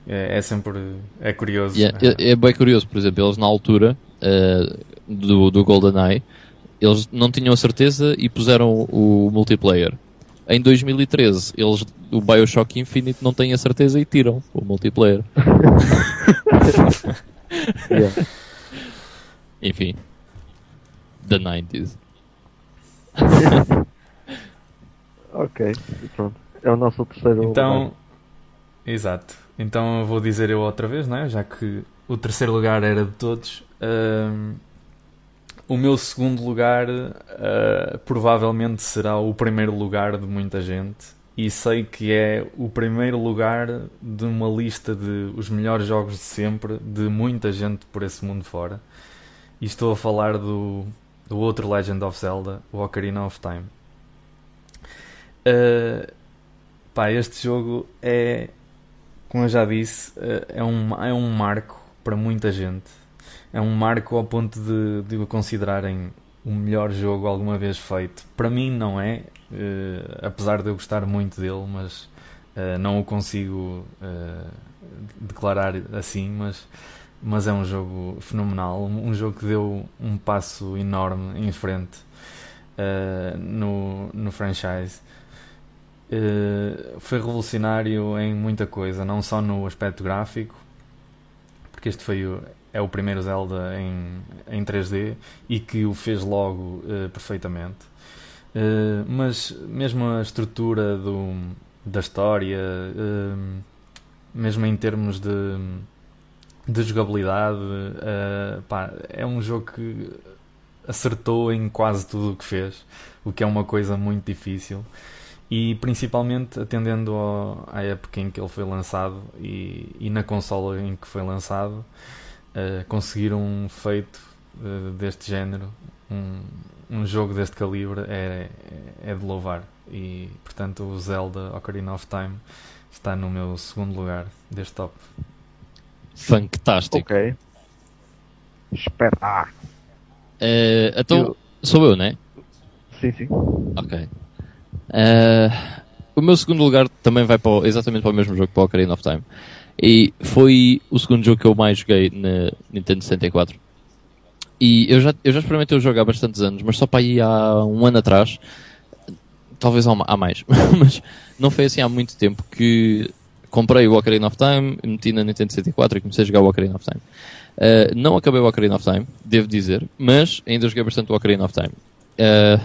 É, é sempre é curioso. Yeah, é, é, bem curioso, por exemplo, eles na altura uh, do, do GoldenEye eles não tinham a certeza e puseram o, o multiplayer. Em 2013, eles, o Bioshock Infinite não tem a certeza e tiram o multiplayer. yeah. Enfim. The 90s. ok, pronto. É o nosso terceiro então, lugar. Exato. Então vou dizer eu outra vez, não é? Já que o terceiro lugar era de todos. Uh, o meu segundo lugar uh, provavelmente será o primeiro lugar de muita gente. E sei que é o primeiro lugar de uma lista de os melhores jogos de sempre de muita gente por esse mundo fora. E estou a falar do, do outro Legend of Zelda, o Ocarina of Time. Uh, pá, este jogo é, como eu já disse, uh, é, um, é um marco para muita gente. É um marco ao ponto de, de o considerarem o melhor jogo alguma vez feito. Para mim não é, uh, apesar de eu gostar muito dele, mas não o consigo declarar assim, mas mas é um jogo fenomenal, um jogo que deu um passo enorme em frente uh, no, no franchise. Uh, foi revolucionário em muita coisa, não só no aspecto gráfico, porque este foi o, é o primeiro Zelda em, em 3D e que o fez logo uh, perfeitamente. mas mesmo a estrutura do, da história, mesmo em termos de de jogabilidade. Uh, pá, é um jogo que acertou em quase tudo o que fez, o que é uma coisa muito difícil. E principalmente atendendo ao, à época em que ele foi lançado e, e na consola em que foi lançado, uh, conseguir um feito uh, deste género, um, um jogo deste calibre, é, é de louvar. E portanto, o Zelda Ocarina of Time está no meu segundo lugar deste top. Fantástico. Ok. Espera. Eh, então, Eu- sou eu, né? Sim, sim. Ok. Eh, o meu segundo lugar também vai para o- exatamente para o mesmo jogo, para o Ocarina of Time. E foi o segundo jogo que eu mais joguei na Nintendo 64. E eu já, eu já experimentei o jogo há bastantes anos, mas só para aí há um ano atrás, talvez há, ma- há mais, mas não foi assim há muito tempo que comprei o Ocarina of Time, meti na Nintendo 64 e comecei a jogar o Ocarina of Time. Uh, não acabei o Ocarina of Time, devo dizer, mas ainda joguei bastante o Ocarina of Time. Uh,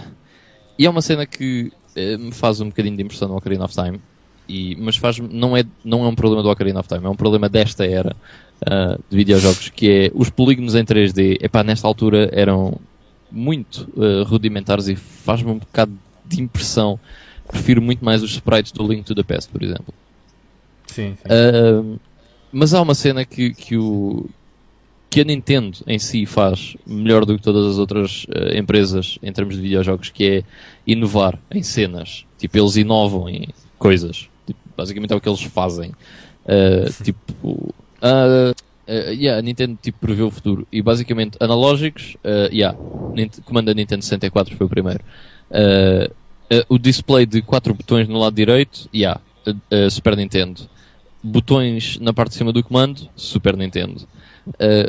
e é uma cena que me faz um bocadinho de impressão no Ocarina of Time, e, mas faz não é, não é um problema do Ocarina of Time, é um problema desta era uh, de videojogos, que é os polígonos em 3D, epá, nesta altura eram muito uh, rudimentares e faz-me um bocado de impressão. Prefiro muito mais os sprites do Link to the Past, por exemplo. Sim, sim. Uh, mas há uma cena que, que, o, que a Nintendo em si faz melhor do que todas as outras uh, empresas em termos de videojogos, que é inovar em cenas. Tipo, eles inovam em coisas. Tipo, basicamente é o que eles fazem. Uh, tipo, uh, uh, yeah, a Nintendo tipo, prevê o futuro. E basicamente, analógicos, uh, yeah, Nint- comando da Nintendo 64 foi o primeiro. O display de quatro botões no lado direito, yeah, Super Nintendo. Botões na parte de cima do comando, Super Nintendo.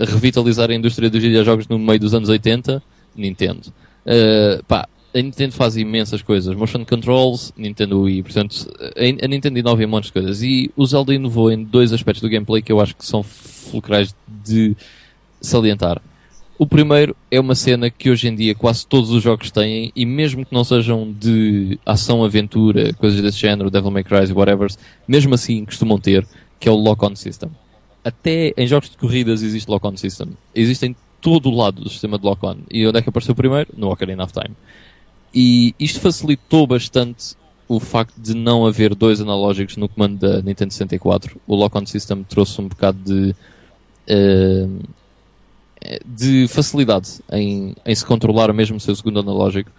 Revitalizar a indústria dos videojogos no meio dos anos 80, Nintendo. Uh, pá, a Nintendo faz imensas coisas. Motion controls, Nintendo Wii. Portanto, a, Nintendo inova em montes de coisas. E o Zelda inovou em dois aspectos do gameplay que eu acho que são fulcrais de salientar. O primeiro é uma cena que hoje em dia quase todos os jogos têm, e mesmo que não sejam de ação, aventura, coisas desse género, Devil May Cry whatever, mesmo assim costumam ter, que é o lock-on system. Até em jogos de corridas existe lock-on system. Existe em todo o lado do sistema de lock-on. E onde é que apareceu primeiro? No Ocarina of Time. E isto facilitou bastante o facto de não haver dois analógicos no comando da Nintendo 64. O lock-on system trouxe um bocado de eh, de facilidade em, em se controlar mesmo o seu segundo analógico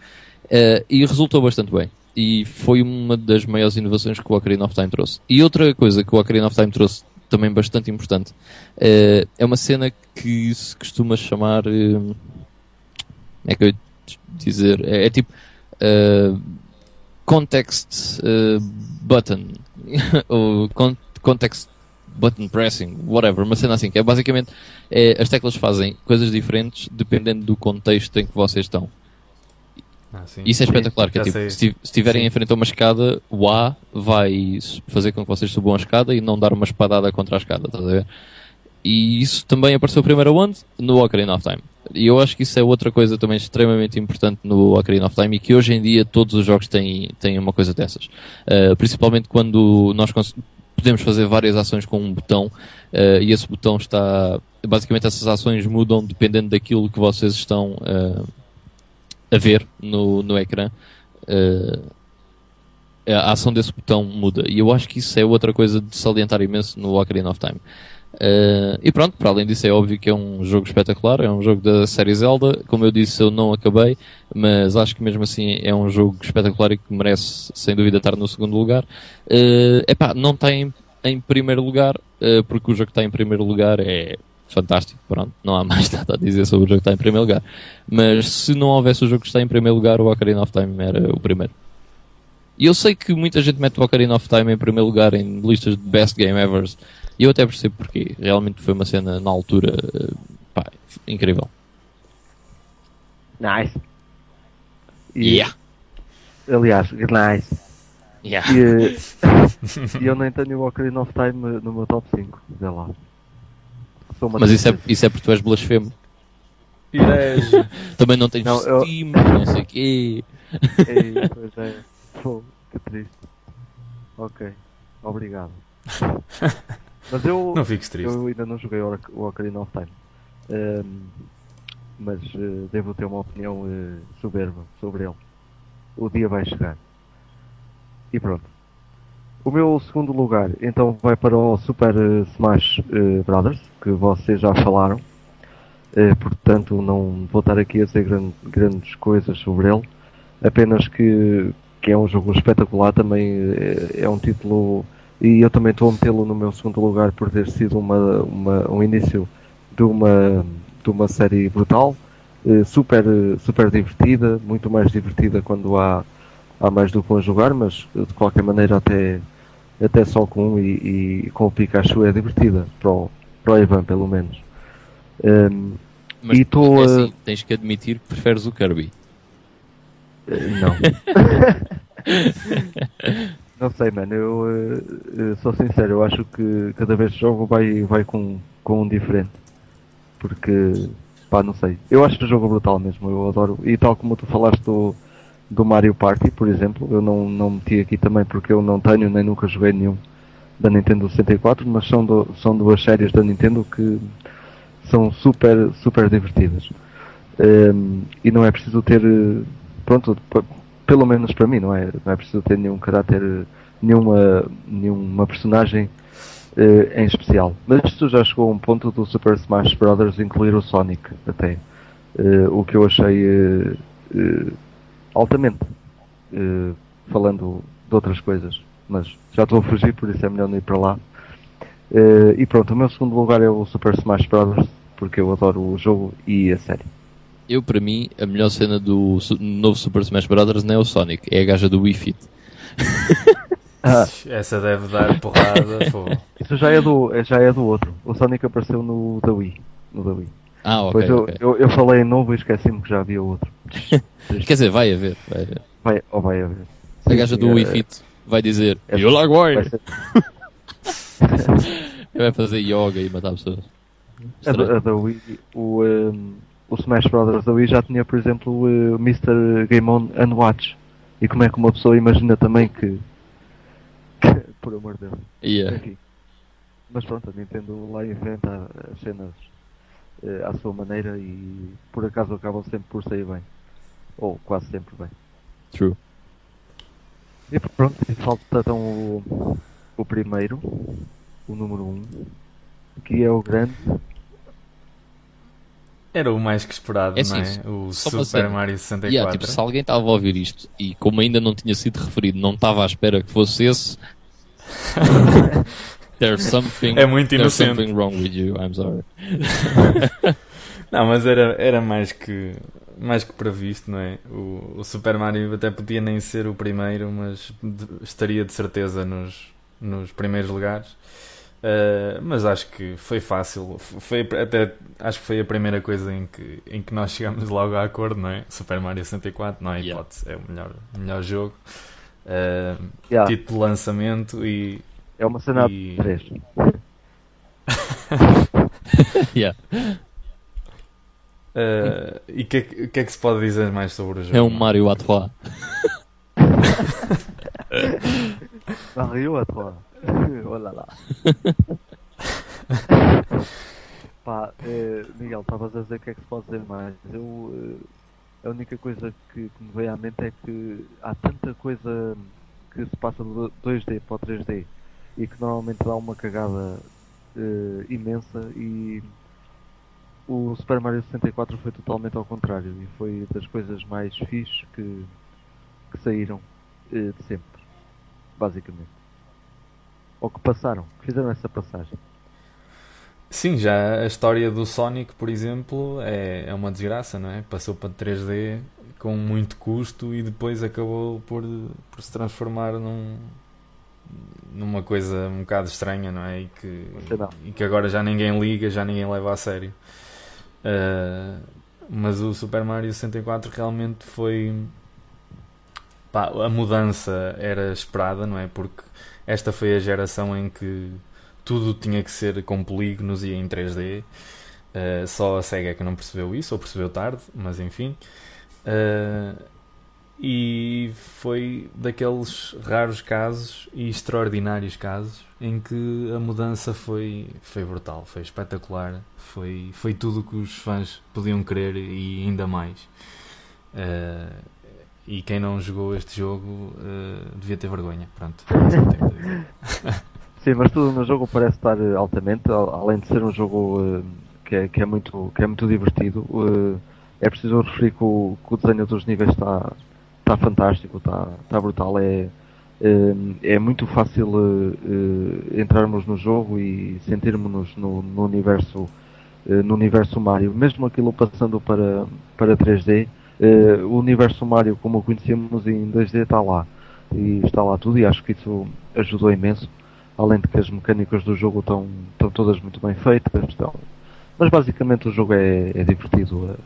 eh, e resultou bastante bem. E foi uma das maiores inovações que o Ocarina of Time trouxe. E outra coisa que o Ocarina of Time trouxe também bastante importante eh, é uma cena que se costuma chamar. eh, como é que eu ia dizer? É, é tipo. eh, context button. ou con- context button pressing, whatever, uma cena assim, que é basicamente é, as teclas fazem coisas diferentes dependendo do contexto em que vocês estão. Ah. Isso é espetacular, que é tipo, se esti- se estiverem em frente a uma escada, o A vai fazer com que vocês subam a escada e não dar uma espadada contra a escada, estás a ver? E isso também apareceu primeiro onde? No Ocarina of Time. E eu acho que isso é outra coisa também extremamente importante no Ocarina of Time e que hoje em dia todos os jogos têm, têm uma coisa dessas. Uh, principalmente quando nós podemos fazer várias ações com um botão uh, e esse botão está. Basicamente essas ações mudam dependendo daquilo que vocês estão uh, a ver no, no ecrã. Uh, a ação desse botão muda. E eu acho que isso é outra coisa de salientar imenso no Ocarina of Time. Uh, e pronto, para além disso é óbvio que é um jogo espetacular, é um jogo da série Zelda, como eu disse eu não acabei, mas acho que mesmo assim é um jogo espetacular e que merece sem dúvida estar no segundo lugar. Uh, epá, não está em, em primeiro lugar, uh, porque o jogo que está em primeiro lugar é fantástico, pronto, não há mais nada a dizer sobre o jogo que está em primeiro lugar. Mas se não houvesse o jogo que está em primeiro lugar, o Ocarina of Time era o primeiro. E eu sei que muita gente mete o Ocarina of Time em primeiro lugar em listas de best game ever. E eu até percebo porquê. Realmente foi uma cena na altura eh, pá, incrível. Nice. E, Yeah. Aliás, nice. Yeah. E, e eu nem tenho o Ocarina of Time no meu top 5. Vê lá. Sou uma Mas isso é, isso é porque tu és blasfemo. Também não tens Não, eu- não sei o quê. Ei, pois é. Pô, que triste. Ok. Obrigado. Mas eu, Não fiques triste. eu ainda não joguei o Oc- o Ocarina of Time. Ehm, mas eh, devo ter uma opinião eh, soberba sobre ele. O dia vai chegar. E pronto. O meu segundo lugar então vai para o Super eh, Smash eh, Brothers, que vocês já falaram. Eh, portanto, não vou estar aqui a dizer gran- grandes coisas sobre ele. Apenas que, que é um jogo espetacular, também é um título e eu também estou a metê-lo no meu segundo lugar por ter sido uma, uma, um início de uma, de uma série brutal, super, super divertida, muito mais divertida quando há, há mais do que um jogar, mas de qualquer maneira até, até só com um e, e com o Pikachu é divertida, para o, para o Ivan pelo menos. Um, Mas E tô, é eh, assim, tens que admitir que preferes o Kirby. Eh, Não. não sei, mano. Eu eh, eh, sou sincero, eu acho que cada vez que jogo vai, vai com, com um diferente. Porque, pá, não sei. Eu acho que o jogo é brutal mesmo, eu adoro. E tal como tu falaste do, do Mario Party, por exemplo, eu não, não meti aqui também porque eu não tenho nem nunca joguei nenhum da Nintendo 64, mas são, do, são duas séries da Nintendo que são super, super divertidas. Ehm, e não é preciso ter, pronto, pelo menos para mim, não é, não é preciso ter nenhum caráter, nenhuma, nenhuma personagem eh, em especial. Mas isto já chegou a um ponto do Super Smash Bros. incluir o Sonic, até. Eh, o que eu achei eh, altamente, eh, falando de outras coisas. Mas já estou a fugir, por isso é melhor não ir para lá. Eh, e pronto, o meu segundo lugar é o Super Smash Bros. Porque eu adoro o jogo e a série. Eu, para mim, a melhor cena do novo Super Smash Bros. não é o Sonic, é a gaja do Wii Fit. Ah, Essa deve dar porrada. pô. isso já é, do, é- já é do outro. O Sonic apareceu no da Wii. No da Wii. Ah, ok. Pois eu, ok. eu, eu falei em novo e esqueci-me que já havia outro. Quer dizer, vai haver. Vai haver. Vai, ou vai haver. A Sim, gaja sim, do é- Wii Fit vai dizer é- You like vai fazer yoga e matar pessoas. A, da- a da Wii, o, um, o Smash Bros. da Wii já tinha, por exemplo, o uh, Mr. Game On and Watch. E como é que uma pessoa imagina também que. que por amor de Deus. Yeah. Mas pronto, a Nintendo lá inventa as cenas eh, à sua maneira e por acaso acabam sempre por sair bem. Ou quase sempre bem. True. E pronto, e falta então o, o primeiro, o número 1, um, que é o grande. Era o mais que esperado, É não é? O Super cena. Mario 64. Yeah, tipo, se alguém estava a ouvir isto e como ainda não tinha sido referido, não estava à espera que fosse esse, there's something, É muito there's inocente. something wrong with you, I'm sorry. Não, mas era, era mais que mais que previsto, não é? O, o Super Mario até podia nem ser o primeiro, mas de- estaria de certeza nos, nos primeiros lugares. Uh, mas acho que foi fácil. Foi até acho que foi a primeira coisa em que, em que nós chegamos logo a acordo, não é? Super Mario 64, não há Yeah. hipótese, é o melhor, melhor jogo. Uh, Yeah, título de lançamento e, é uma cena e- de 3. Yeah. uh, e o que, é que- o que é que se pode dizer mais sobre o jogo? É um Mario à trois. Mario à 3. Olha lá. Pá, eh, Miguel, estavas a dizer o que é que se pode dizer mais. Eu, eh, a única coisa que, que me veio à mente é que há tanta coisa que se passa do 2D para o 3D e que normalmente dá uma cagada eh, imensa e o Super Mario 64 foi totalmente ao contrário e foi das coisas mais fixes que, que saíram eh, de sempre, basicamente. Ou que passaram, que fizeram essa passagem. Sim, já a história do Sonic, por exemplo, é, é uma desgraça, não é? Passou para 3D com muito custo e depois acabou por, por se transformar num, numa coisa um bocado estranha, não é? E que, não. e que agora já ninguém liga, já ninguém leva a sério. Ah, mas o Super Mario 64 realmente foi. Pá, a mudança era esperada, não é? Porque esta foi a geração em que tudo tinha que ser com polígonos e em 3D. Uh, só a SEGA é que não percebeu isso, ou percebeu tarde, mas enfim. Uh, e foi daqueles raros casos e extraordinários casos em que a mudança foi, foi brutal, foi espetacular, foi, foi tudo o que os fãs podiam querer e ainda mais. Uh, e quem não jogou este jogo uh, devia ter vergonha. Pronto. Sim, mas tudo no jogo parece estar eh, altamente, al- além de ser um jogo eh, que, é, que, é muito, que é muito divertido. é preciso referir que o, que o desenho dos níveis está, está fantástico, está, está brutal. É, é muito fácil entrarmos no jogo e sentirmos-nos no, no, universo no universo Mario, mesmo aquilo passando para, para 3D, o universo Mario como o conhecemos em 2D está lá. E está lá tudo e acho que isso ajudou imenso. Além de que as mecânicas do jogo estão, estão todas muito bem feitas estão, mas basicamente o jogo é, é divertido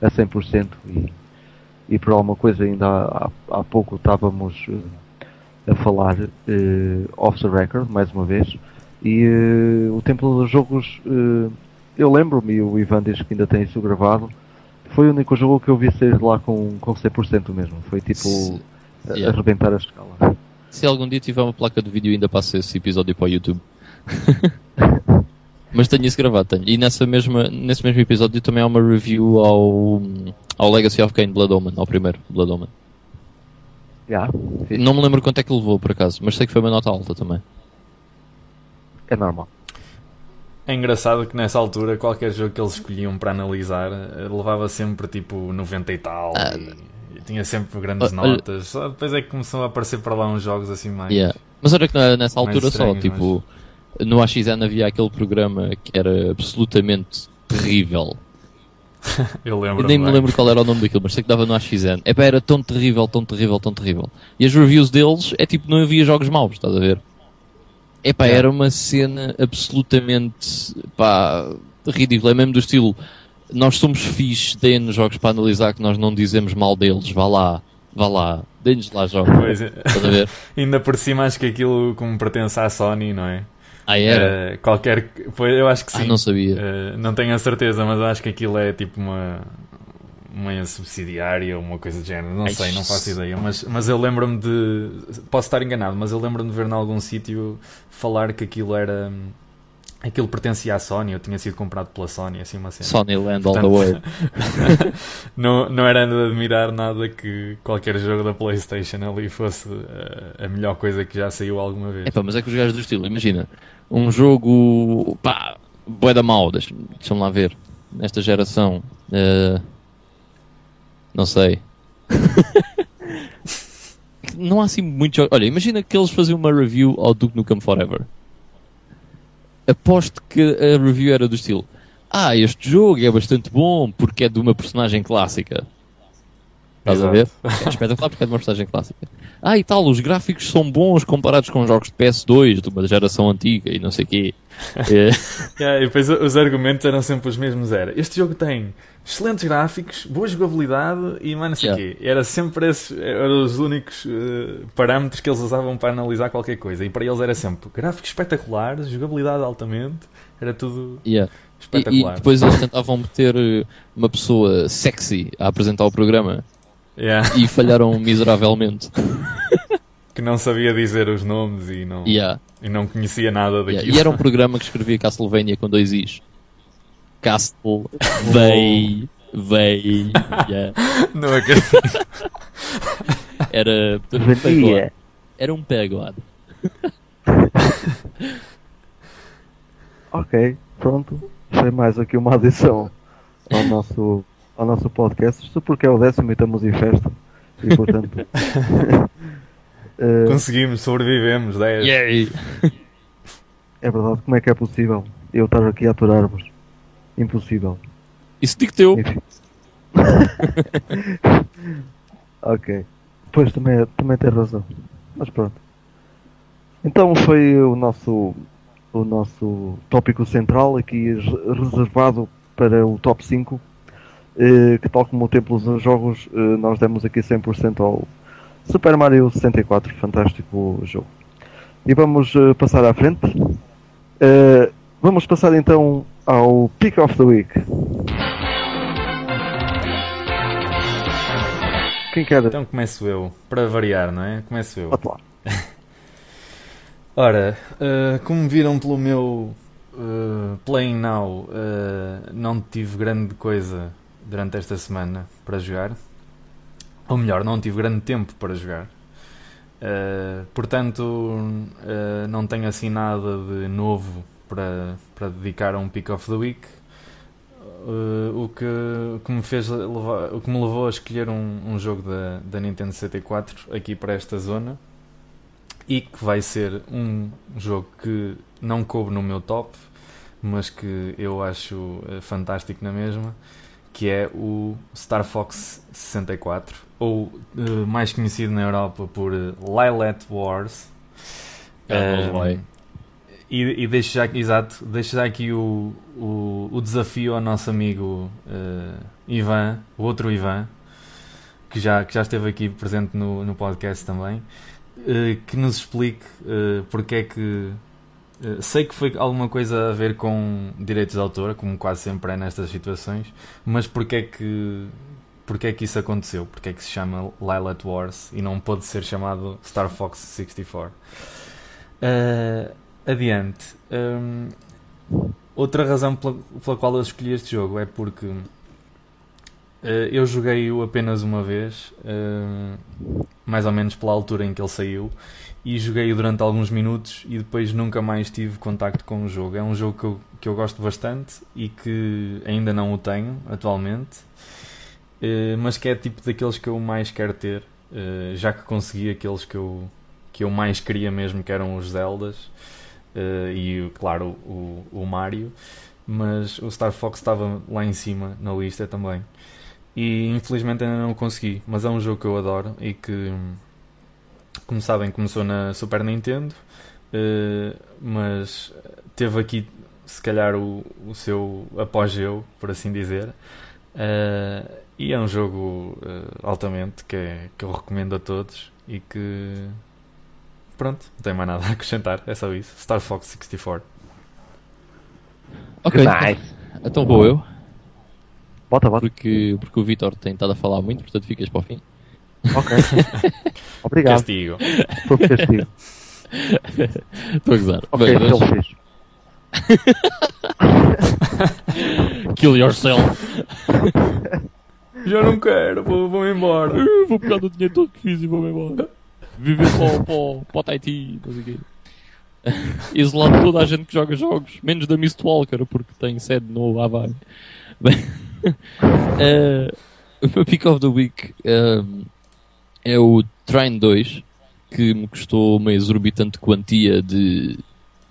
a, a 100% e, e por alguma coisa ainda há, há pouco estávamos uh, a falar uh, off the record mais uma vez. E uh, o Templo dos Jogos eu lembro-me e o Ivan diz que ainda tem isso gravado foi o único jogo que eu vi sair de lá com, com 100% mesmo. Foi tipo yeah. arrebentar a escala. Se algum dia tiver uma placa de vídeo ainda passo esse episódio para o YouTube Mas tenho isso gravado, tenho. E nessa mesma, nesse mesmo episódio também há uma review ao, ao Legacy of Kain Blood Omen, ao primeiro Blood Omen. Yeah, Não me lembro quanto é que levou por acaso, mas sei que foi uma nota alta também. É normal. É engraçado que nessa altura qualquer jogo que eles escolhiam para analisar eh, levava sempre tipo 90 e tal. Ah, e, e tinha sempre grandes olha, notas. Só depois é que começou a aparecer para lá uns jogos assim mais. Yeah. Mas olha que nessa altura só, tipo. Mas no AXN havia aquele programa que era absolutamente terrível. Eu lembro. nem me lembro qual era o nome daquilo, mas sei que dava no AXN. Epá, era tão terrível, tão terrível, tão terrível. E as reviews deles é tipo, não havia jogos maus, estás a ver? Epá, é. era uma cena absolutamente pá, ridícula. É mesmo do estilo, nós somos fixe, deem-nos jogos para analisar que nós não dizemos mal deles, vá lá, vá lá, deem-nos lá jogos. Pois é. Estás a ver? Ainda por cima acho que aquilo como pertence à Sony, não é? Ah, era? Uh, qualquer. Foi, eu acho que ah, sim. Ah, não sabia. Uh, não tenho a certeza, mas acho que aquilo é tipo uma. Uma subsidiária ou uma coisa do género, não Ai, sei, não faço ideia. Mas, mas eu lembro-me de. Posso estar enganado, mas eu lembro-me de ver em algum sítio falar que aquilo era. Aquilo pertencia à Sony, eu tinha sido comprado pela Sony, assim uma cena. Sony Land Portanto, all the way. não, não era de admirar nada que qualquer jogo da Playstation ali fosse a, a melhor coisa que já saiu alguma vez. É pá, mas é que os gajos do estilo, imagina, um jogo, pá, bué da mal, deixa-me deixa lá ver, nesta geração, uh, não sei. não há assim muitos jogos. Olha, imagina que eles faziam uma review ao Duke Nukem Forever aposto que a review era do estilo: Ah, este jogo é bastante bom porque é de uma personagem clássica. Estás Exato. a ver? É espetacular porque é de uma personagem clássica. Ah, e tal, os gráficos são bons comparados com jogos de PS2 de uma geração antiga e não sei o quê. É. yeah, e depois os argumentos eram sempre os mesmos. Era, este jogo tem excelentes gráficos, boa jogabilidade e mais não sei o yeah. quê. Era sempre esses, eram os únicos uh, parâmetros que eles usavam para analisar qualquer coisa. E para eles era sempre gráficos espetaculares, jogabilidade altamente, era tudo yeah. espetacular. E, e depois eles tentavam meter eh, uma pessoa sexy a apresentar o programa yeah. e falharam miseravelmente. que não sabia dizer os nomes e não, yeah. e não conhecia nada daquilo. E era um programa que escrevia Castlevania com dois Is. Castle Bay. Bay. Yeah. Não acredito. Era. Pegode. Era um pegode. ok, pronto. Foi mais aqui uma adição ao nosso, ao nosso podcast. Isto porque é o décimo e estamos em festa. E portanto. uh, Conseguimos, sobrevivemos. 10. Yay. É verdade, como é que é possível eu estar aqui a aturar-vos? Impossível. Isso digo teu. ok. Pois também, também tem razão. Mas pronto. Então foi o nosso o nosso tópico central aqui reservado para o top 5 eh, que tal como o Templo dos Jogos eh, nós demos aqui 100% ao Super Mario 64 fantástico jogo e vamos eh, passar à frente vamos passar então ao Pick of the Week. Quem quer? Então começo eu, para variar, não é? Começo eu. Pode lá. Ora, uh, como viram pelo meu uh, Playing Now, uh, não tive grande coisa durante esta semana para jogar. Ou melhor, não tive grande tempo para jogar. Uh, portanto, não tenho assim nada de novo para, para dedicar a um Pick of the Week. Uh, o, que, o, que me fez levar, o que me levou a escolher um, um jogo da, da Nintendo 64 aqui para esta zona e que vai ser um jogo que não coube no meu top, mas que eu acho uh, fantástico na mesma, que é o Star Fox 64, ou uh, mais conhecido na Europa por uh, Lilat Wars. Um, e, e deixo já, exato, deixo já aqui o, o, o desafio ao nosso amigo uh, Ivan, o outro Ivan, que já, que já esteve aqui presente no, no podcast também, uh, que nos explique uh, porque é que. Sei que foi alguma coisa a ver com direitos de autor, como quase sempre é nestas situações, mas porque é que. Porque é que isso aconteceu? Porque é que se chama Lilat Wars e não pode ser chamado Star Fox 64? Uh, adiante. Um, outra razão pela, pela, qual eu escolhi este jogo é porque uh, eu joguei-o apenas uma vez, uh, mais ou menos pela altura em que ele saiu, e joguei-o durante alguns minutos e depois nunca mais tive contacto com o jogo. É um jogo que eu, que eu gosto bastante e que ainda não o tenho atualmente, uh, mas que é tipo daqueles que eu mais quero ter, já que consegui aqueles que eu, que eu mais queria mesmo, que eram os Zeldas uh, e, claro, o, o Mario, mas o Star Fox estava lá em cima na lista também. E infelizmente ainda não o consegui, mas é um jogo que eu adoro e que, como sabem, começou na Super Nintendo, uh, mas teve aqui, se calhar, o, o seu apogeu, por assim dizer. Uh, e é um jogo uh, altamente que, é, que eu recomendo a todos e que pronto, não tenho mais nada a acrescentar, é só isso. Star Fox 64. Ok, nice. então vou eu. Bota, bota. Porque, porque o Vitor tem estado a falar muito, portanto ficas para o fim. Ok. Obrigado. Castigo. Estou castigo. Estou a gozar. Ok, Bem, mas... ele fez. Kill yourself. Já não quero, vou, vou embora. Eu vou pegar o dinheiro todo que fiz e vou-me embora viver para, para, para o Tahiti, não sei o quê. Isolado toda a gente que joga jogos, menos da Mistwalker, porque tem sede no Havaí. Bem, uh, o meu pick of the week um, é o Train 2, que me custou uma exorbitante quantia de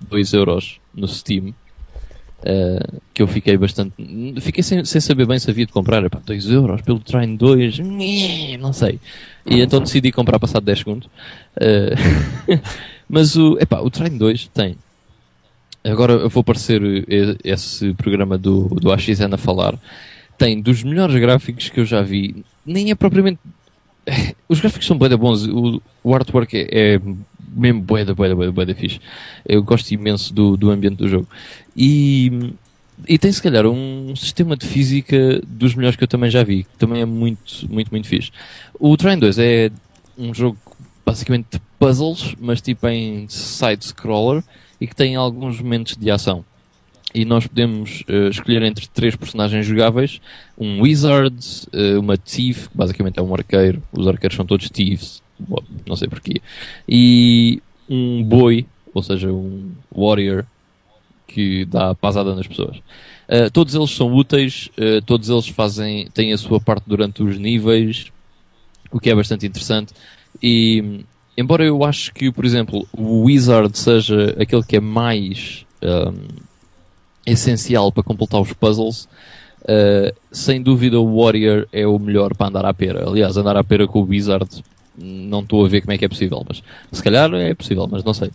2 euros no Steam. Uh, que eu fiquei bastante. Fiquei sem, sem saber bem se havia de comprar. 2 euros pelo Train 2, não sei. E então decidi comprar passado 10 segundos. Uh, mas o, epá, o Train 2 tem. Agora eu vou aparecer esse programa do, do AXN a falar. Tem dos melhores gráficos que eu já vi. Nem é propriamente. Os gráficos são bem bons. O, o artwork é, é mesmo boeda, boeda, boeda, boeda fixe. Eu gosto imenso do, do ambiente do jogo. E, e tem se calhar um sistema de física dos melhores que eu também já vi. Que também é muito, muito, muito fixe. O Train 2 é um jogo basicamente de puzzles, mas tipo em side-scroller e que tem alguns momentos de ação. E nós podemos uh, escolher entre três personagens jogáveis: um Wizard, uh, uma Thief, que basicamente é um arqueiro. Os arqueiros são todos Thieves não sei porquê. E um boi, ou seja, um warrior que dá pasada nas pessoas. Uh, todos eles são úteis, todos eles fazem, têm a sua parte durante os níveis, o que é bastante interessante. E embora eu acho que, por exemplo, o Wizard seja aquele que é mais um, essencial para completar os puzzles, uh, sem dúvida o Warrior é o melhor para andar à pera. Aliás, andar à pera com o Wizard não estou a ver como é que é possível, mas se calhar é possível, mas não sei.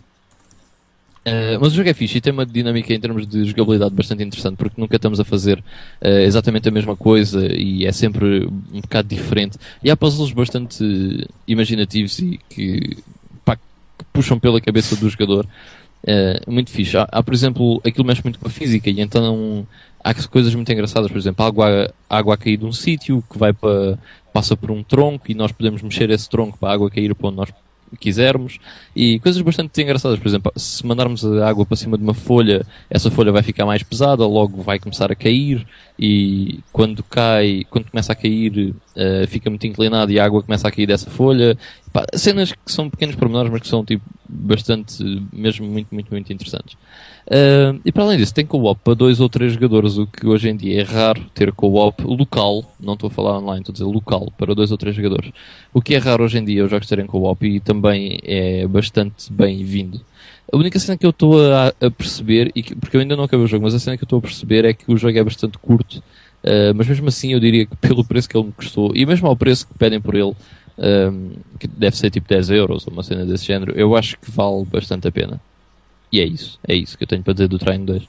Uh, mas o jogo é fixe e tem uma dinâmica em termos de jogabilidade bastante interessante porque nunca estamos a fazer uh, exatamente a mesma coisa e é sempre um bocado diferente. E há puzzles bastante imaginativos e que, pá, que puxam pela cabeça do jogador. Uh, muito fixe. Há, há, por exemplo, aquilo mexe muito com a física e então há coisas muito engraçadas. Por exemplo, água, água a cair de um sítio que vai para passa por um tronco e nós podemos mexer esse tronco para a água cair para onde nós quisermos e coisas bastante engraçadas. Por exemplo, se mandarmos a água para cima de uma folha, essa folha vai ficar mais pesada, logo vai começar a cair e quando cai, quando começa a cair, uh, fica muito inclinado e a água começa a cair dessa folha. Pá, cenas que são pequenos pormenores, mas que são tipo bastante, mesmo muito, muito, muito interessantes. Uh, e para além disso, tem co-op para dois ou três jogadores, o que hoje em dia é raro ter co-op local, não estou a falar online, estou a dizer local, para dois ou três jogadores. O que é raro hoje em dia os jogos terem co-op e também é bastante bem-vindo. A única cena que eu estou a, a, perceber, e que, porque eu ainda não acabei o jogo, mas a cena que eu estou a perceber é que o jogo é bastante curto, uh, mas mesmo assim eu diria que pelo preço que ele me custou, e mesmo ao preço que pedem por ele, um, que deve ser tipo 10 euros ou uma cena desse género, eu acho que vale bastante a pena. E é isso, é isso que eu tenho para dizer do Train 2.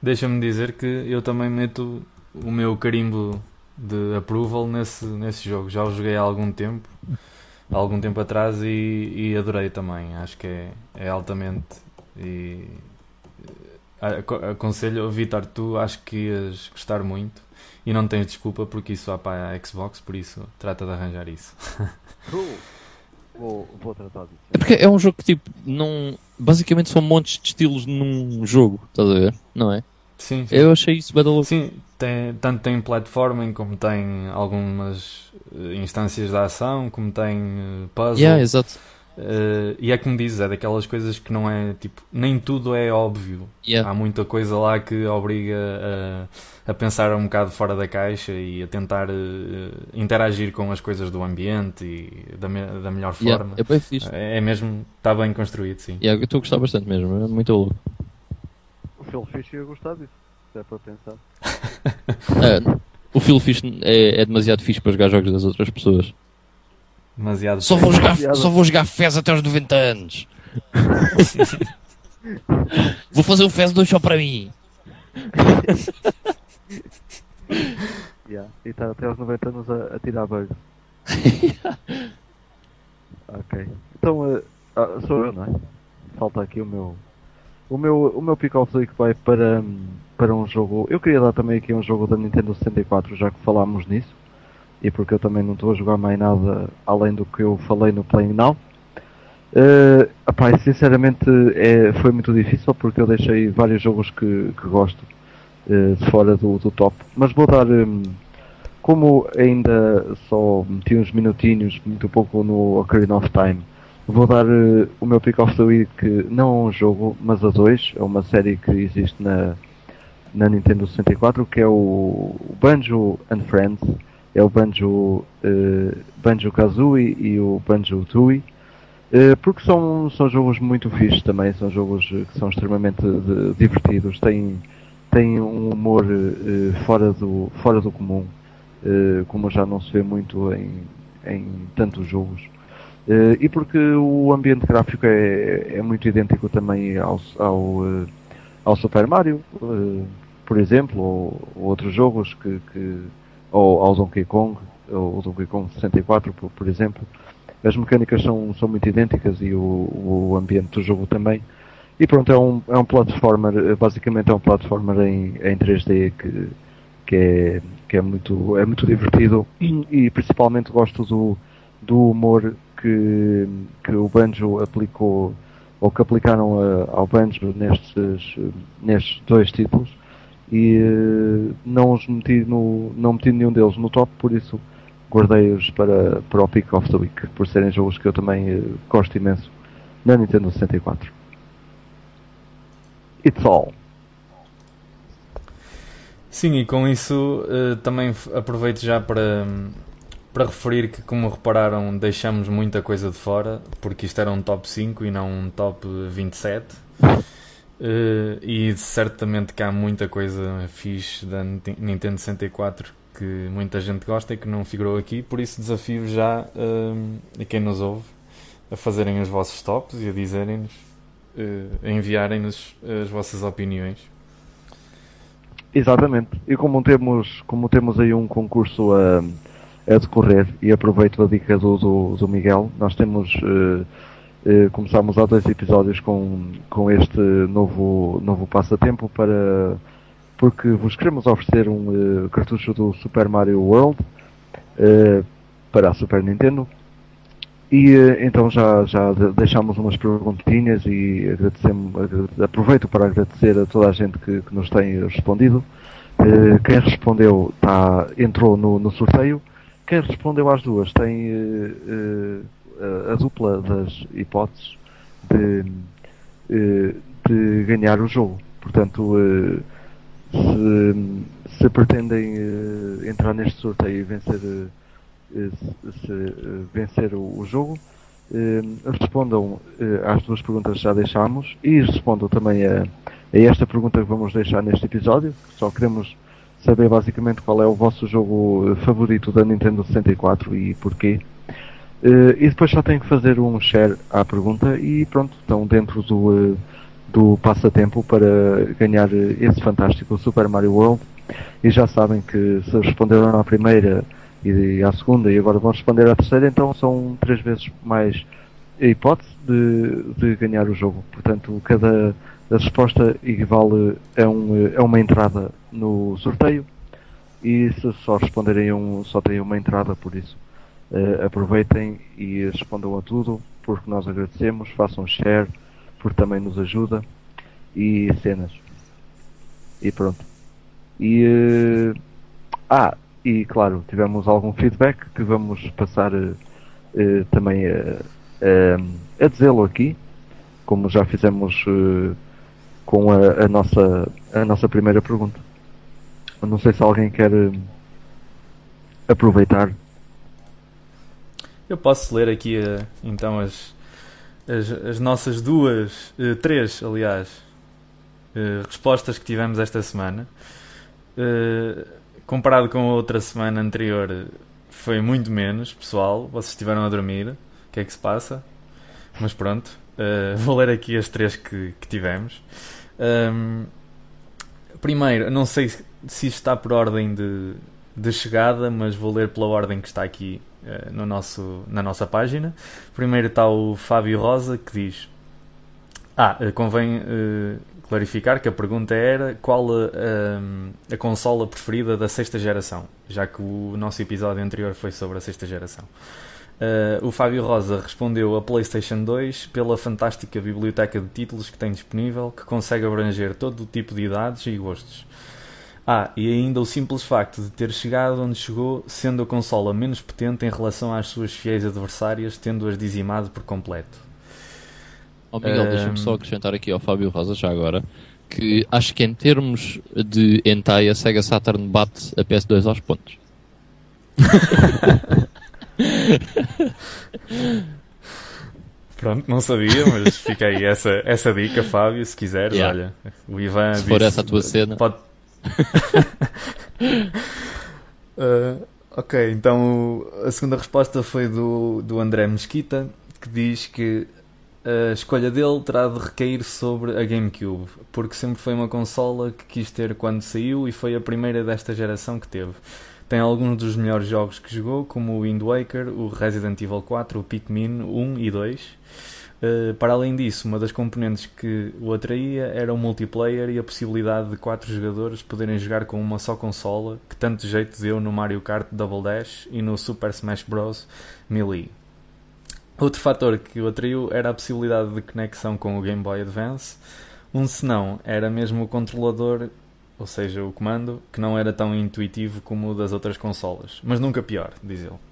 Deixa-me dizer que eu também meto o meu carimbo de approval nesse, nesse jogo. Já o joguei há algum tempo, há algum tempo atrás e, e adorei também. Acho que é, é altamente e aconselho, Vitor, tu acho que ias gostar muito e não tens desculpa porque isso há para a Xbox, por isso trata de arranjar isso. Vou, vou tratar disso. É porque é um jogo que tipo, não. Basicamente são montes de estilos num jogo, estás a ver? Não é? Sim, sim. Eu achei isso bem louco. Sim, tem, tanto tem platforming como tem algumas eh, instâncias de ação, como tem uh, puzzle. Yeah, exato. Uh, e é como dizes, é daquelas coisas que não é tipo, nem tudo é óbvio. Yeah. Há muita coisa lá que obriga a, a pensar um bocado fora da caixa e a tentar uh, interagir com as coisas do ambiente e da, me, da melhor Yeah, forma. é bem fixe. É, é mesmo, está bem construído, sim. Yeah, eu estou a gostar bastante mesmo, é muito louco. O Phil Fish ia gostar disso, se é para pensar. Ah, o Phil Fish é, é demasiado fixe para jogar jogos das outras pessoas. Demasiado. Só vou jogar, só vou jogar FES até aos 90 anos. vou fazer um FES 2 só para mim. Yeah. E está até aos 90 anos a, a tirar bugs. ok. Então, eh, ah, sou eu, não é? Falta aqui o meu. O meu, o meu pick-off week vai para, hum, para um jogo. Eu queria dar também aqui um jogo da Nintendo 64, já que falámos nisso. E porque eu também não estou a jogar mais nada além do que eu falei no Playing Now. Uh, epá, e sinceramente é, foi muito difícil porque eu deixei vários jogos que, que gosto eh, de fora do, do top. Mas vou dar, hum, como ainda só meti uns minutinhos, muito pouco no Ocarina of Time, vou dar eh, o meu pick of the week não a um jogo, mas a dois. É uma série que existe na, na Nintendo 64, que é o Banjo and Friends. É o Banjo, eh, Banjo Kazooie e o Banjo Tooie. Eh, porque são, são jogos muito fixes também, são jogos eh, que são extremamente de- divertidos, têm, têm um humor eh, fora, do, fora do comum, como já não se vê muito em, em tantos jogos. E porque o ambiente gráfico é, é muito idêntico também ao, ao, ao Super Mario, por exemplo, ou, ou outros jogos que, que ou ao Donkey Kong, ou Donkey Kong 64, por, por exemplo. As mecânicas são, são muito idênticas e o, o ambiente do jogo também. E pronto, é um, é um platformer, basicamente é um platformer em, em 3D que, que, é, que é, muito, é muito divertido e principalmente gosto do, do humor que, que o Banjo aplicou ou que aplicaram a- ao Banjo nestes, nestes dois títulos e eh, não os meti no, não meti nenhum deles no top, por isso guardei-os para, para o Pick of the Week, por serem jogos que eu também eh, gosto imenso na Nintendo 64. It's all. Sim, e com isso eh, também aproveito já para, para referir que, como repararam, deixamos muita coisa de fora, porque isto era um top 5 e não um top 27. Eh, e certamente que há muita coisa fixe da Ninte- Nintendo 64 que muita gente gosta e que não figurou aqui, por isso desafio já eh, a quem nos ouve a fazerem os vossos tops e a dizerem-nos, eh, a enviarem-nos as vossas opiniões. Exatamente. E como temos, como temos aí um concurso a, a decorrer, e aproveito a dica do, do, do Miguel, nós temos. eh, começámos há dois episódios com, com este novo, novo passatempo para. Porque vos queremos oferecer um eh, cartucho do Super Mario World eh, para a Super Nintendo. E eh, então já, já de- deixámos umas perguntinhas e agradecemos, agrade- aproveito para agradecer a toda a gente que, que nos tem respondido. Eh, quem respondeu tá, entrou no, no sorteio. Quem respondeu às duas tem eh, eh, a, dupla das hipóteses de, eh, de ganhar o jogo. Portanto, eh, se, se pretendem eh, entrar neste sorteio e vencer, se vencer o, o jogo, respondam às duas perguntas que já deixámos e respondam também a, a esta pergunta que vamos deixar neste episódio. Só queremos saber basicamente qual é o vosso jogo favorito da Nintendo 64 e porquê. Uh, e depois só tem que fazer um share à pergunta e pronto, estão dentro do, uh, do passatempo para ganhar esse fantástico Super Mario World. E já sabem que se responderam à primeira e à segunda e agora vão responder à terceira, então são três vezes mais hipótese de, de ganhar o jogo. Portanto, cada resposta equivale a, um, a uma entrada no sorteio e se só responderem um, só têm uma entrada, por isso uh, aproveitem e respondam a tudo, porque nós agradecemos, façam share, porque também nos ajuda, e cenas. E pronto. E, uh, ah, e claro, tivemos algum feedback que vamos passar uh, também a, dizê-lo aqui, como já fizemos com a, a, nossa, a nossa primeira pergunta. Não sei se alguém quer aproveitar eu posso ler aqui uh, então as, as, as, nossas duas, uh, três, aliás, uh, respostas que tivemos esta semana. comparado com a outra semana anterior, foi muito menos, pessoal. Vocês estiveram a dormir. O que é que se passa? Mas pronto, vou ler aqui as três que, que tivemos. Um, primeiro, não sei se isto está por ordem de, de chegada, mas vou ler pela ordem que está aqui uh, no nosso, na nossa página. Primeiro está o Fábio Rosa que diz: Ah, uh, convém uh, clarificar que a pergunta era qual a, a, a, consola preferida da sexta geração, já que o nosso episódio anterior foi sobre a sexta geração. Uh, o Fábio Rosa respondeu a PlayStation 2 pela fantástica biblioteca de títulos que tem disponível, que consegue abranger todo o tipo de idades e gostos. Ah, e ainda o simples facto de ter chegado onde chegou, sendo a consola menos potente em relação às suas fiéis adversárias, tendo-as dizimado por completo. Oh Miguel, um... deixa-me só acrescentar aqui ao Fábio Rosa já agora que acho que em termos de hentai a Sega Saturn bate a PS2 aos pontos. Pronto, não sabia, mas fica aí essa, essa dica, Fábio, se quiseres, yeah. olha. O Ivan se for essa a tua cena. Pode, uh, ok, então a segunda resposta foi do, do André Mesquita, que diz que a escolha dele terá de recair sobre a GameCube, porque sempre foi uma consola que quis ter quando saiu e foi a primeira desta geração que teve. Tem alguns dos melhores jogos que jogou, como o Wind Waker, o Resident Evil 4, o Pikmin 1 e 2 Uh, para além disso, uma das componentes que o atraía era o multiplayer e a possibilidade de quatro jogadores poderem jogar com uma só consola, que tanto jeito deu no Mario Kart Double Dash e no Super Smash Bros. Melee. Outro fator que o atraiu era a possibilidade de conexão com o Game Boy Advance. Um senão era mesmo o controlador, ou seja, o comando, que não era tão intuitivo como o das outras consolas, mas nunca pior, diz ele.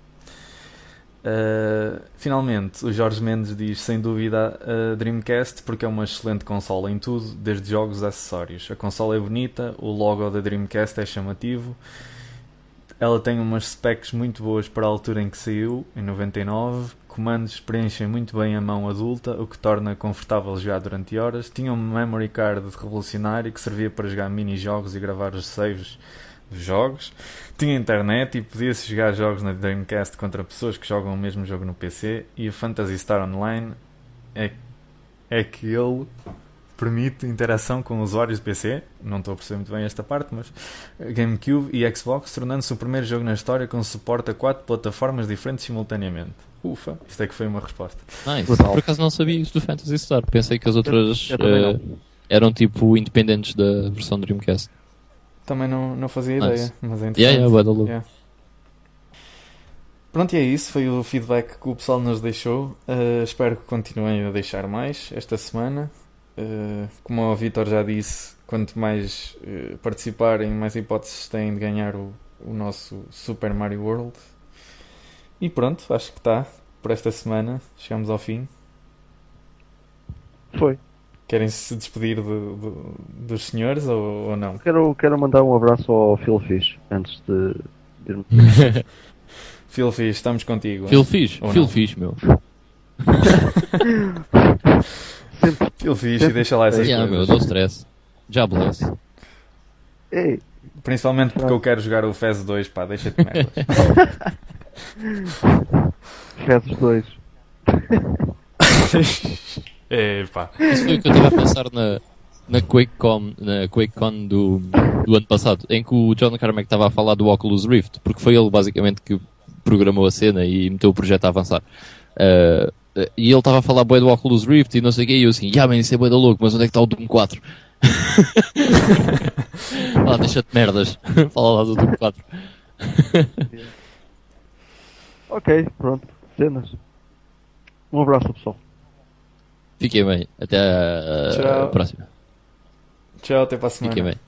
Uh, finalmente, o Jorge Mendes diz sem dúvida a Dreamcast porque é uma excelente consola em tudo, desde jogos a acessórios. A consola é bonita, o logo da Dreamcast é chamativo, ela tem umas specs muito boas para a altura em que saiu, em 99. Comandos preenchem muito bem a mão adulta, o que torna confortável jogar durante horas. Tinha um memory card revolucionário que servia para jogar mini-jogos e gravar os saves dos jogos. Tinha internet e podia-se jogar jogos na Dreamcast contra pessoas que jogam o mesmo jogo no PC. E o Phantasy Star Online é, é que ele permite interação com usuários de PC. Não estou a perceber muito bem esta parte, mas GameCube e Xbox, tornando-se o primeiro jogo na história com suporte a quatro plataformas diferentes simultaneamente. Ufa, isto é que foi uma resposta. Nice. Por acaso não sabia isso do Fantasy Star. Pensei que as outras eu, eu uh, eram tipo independentes da versão Dreamcast. Também não, não fazia nice. ideia, mas é interessante. Yeah, yeah, yeah. Pronto, e é isso. Foi o feedback que o pessoal nos deixou. Uh, espero que continuem a deixar mais esta semana. Uh, como o Vitor já disse, quanto mais uh, participarem, mais hipóteses têm de ganhar o, o nosso Super Mario World. E pronto, acho que está. por esta semana. Chegamos ao fim. Foi. Querem se despedir do- do- dos senhores ou, ou não? Quero, quero mandar um abraço ao Phil Fish antes de de irmos. Phil Fish, estamos contigo. Phil Fish, Ou Phil não? Fish, meu. Sempre. Phil Fish e deixa lá essas Yeah, meu, coisas. no stress. Já bless. Ei, Principalmente porque eu quero jogar o FES 2, pá, deixa-te merda. fez os dois. é, pá. Isso foi o que eu estava a pensar na, na QuakeCon, na QuakeCon do, do ano passado, em que o John Carmack estava a falar do Oculus Rift, porque foi ele basicamente que programou a cena e meteu o projeto a avançar. Ah, e ele estava a falar bué do Oculus Rift e não sei o quê, e eu assim, yeah, man, isso é bué da louco, mas onde é que está o Doom 4? Lá, deixa-te merdas. Fala lá do Doom 4. Ok, pronto. Cenas. Um abraço, pessoal. Fiquem bem. Até a, a Tchau. próxima. Tchau, até para a semana. Fiquem bem.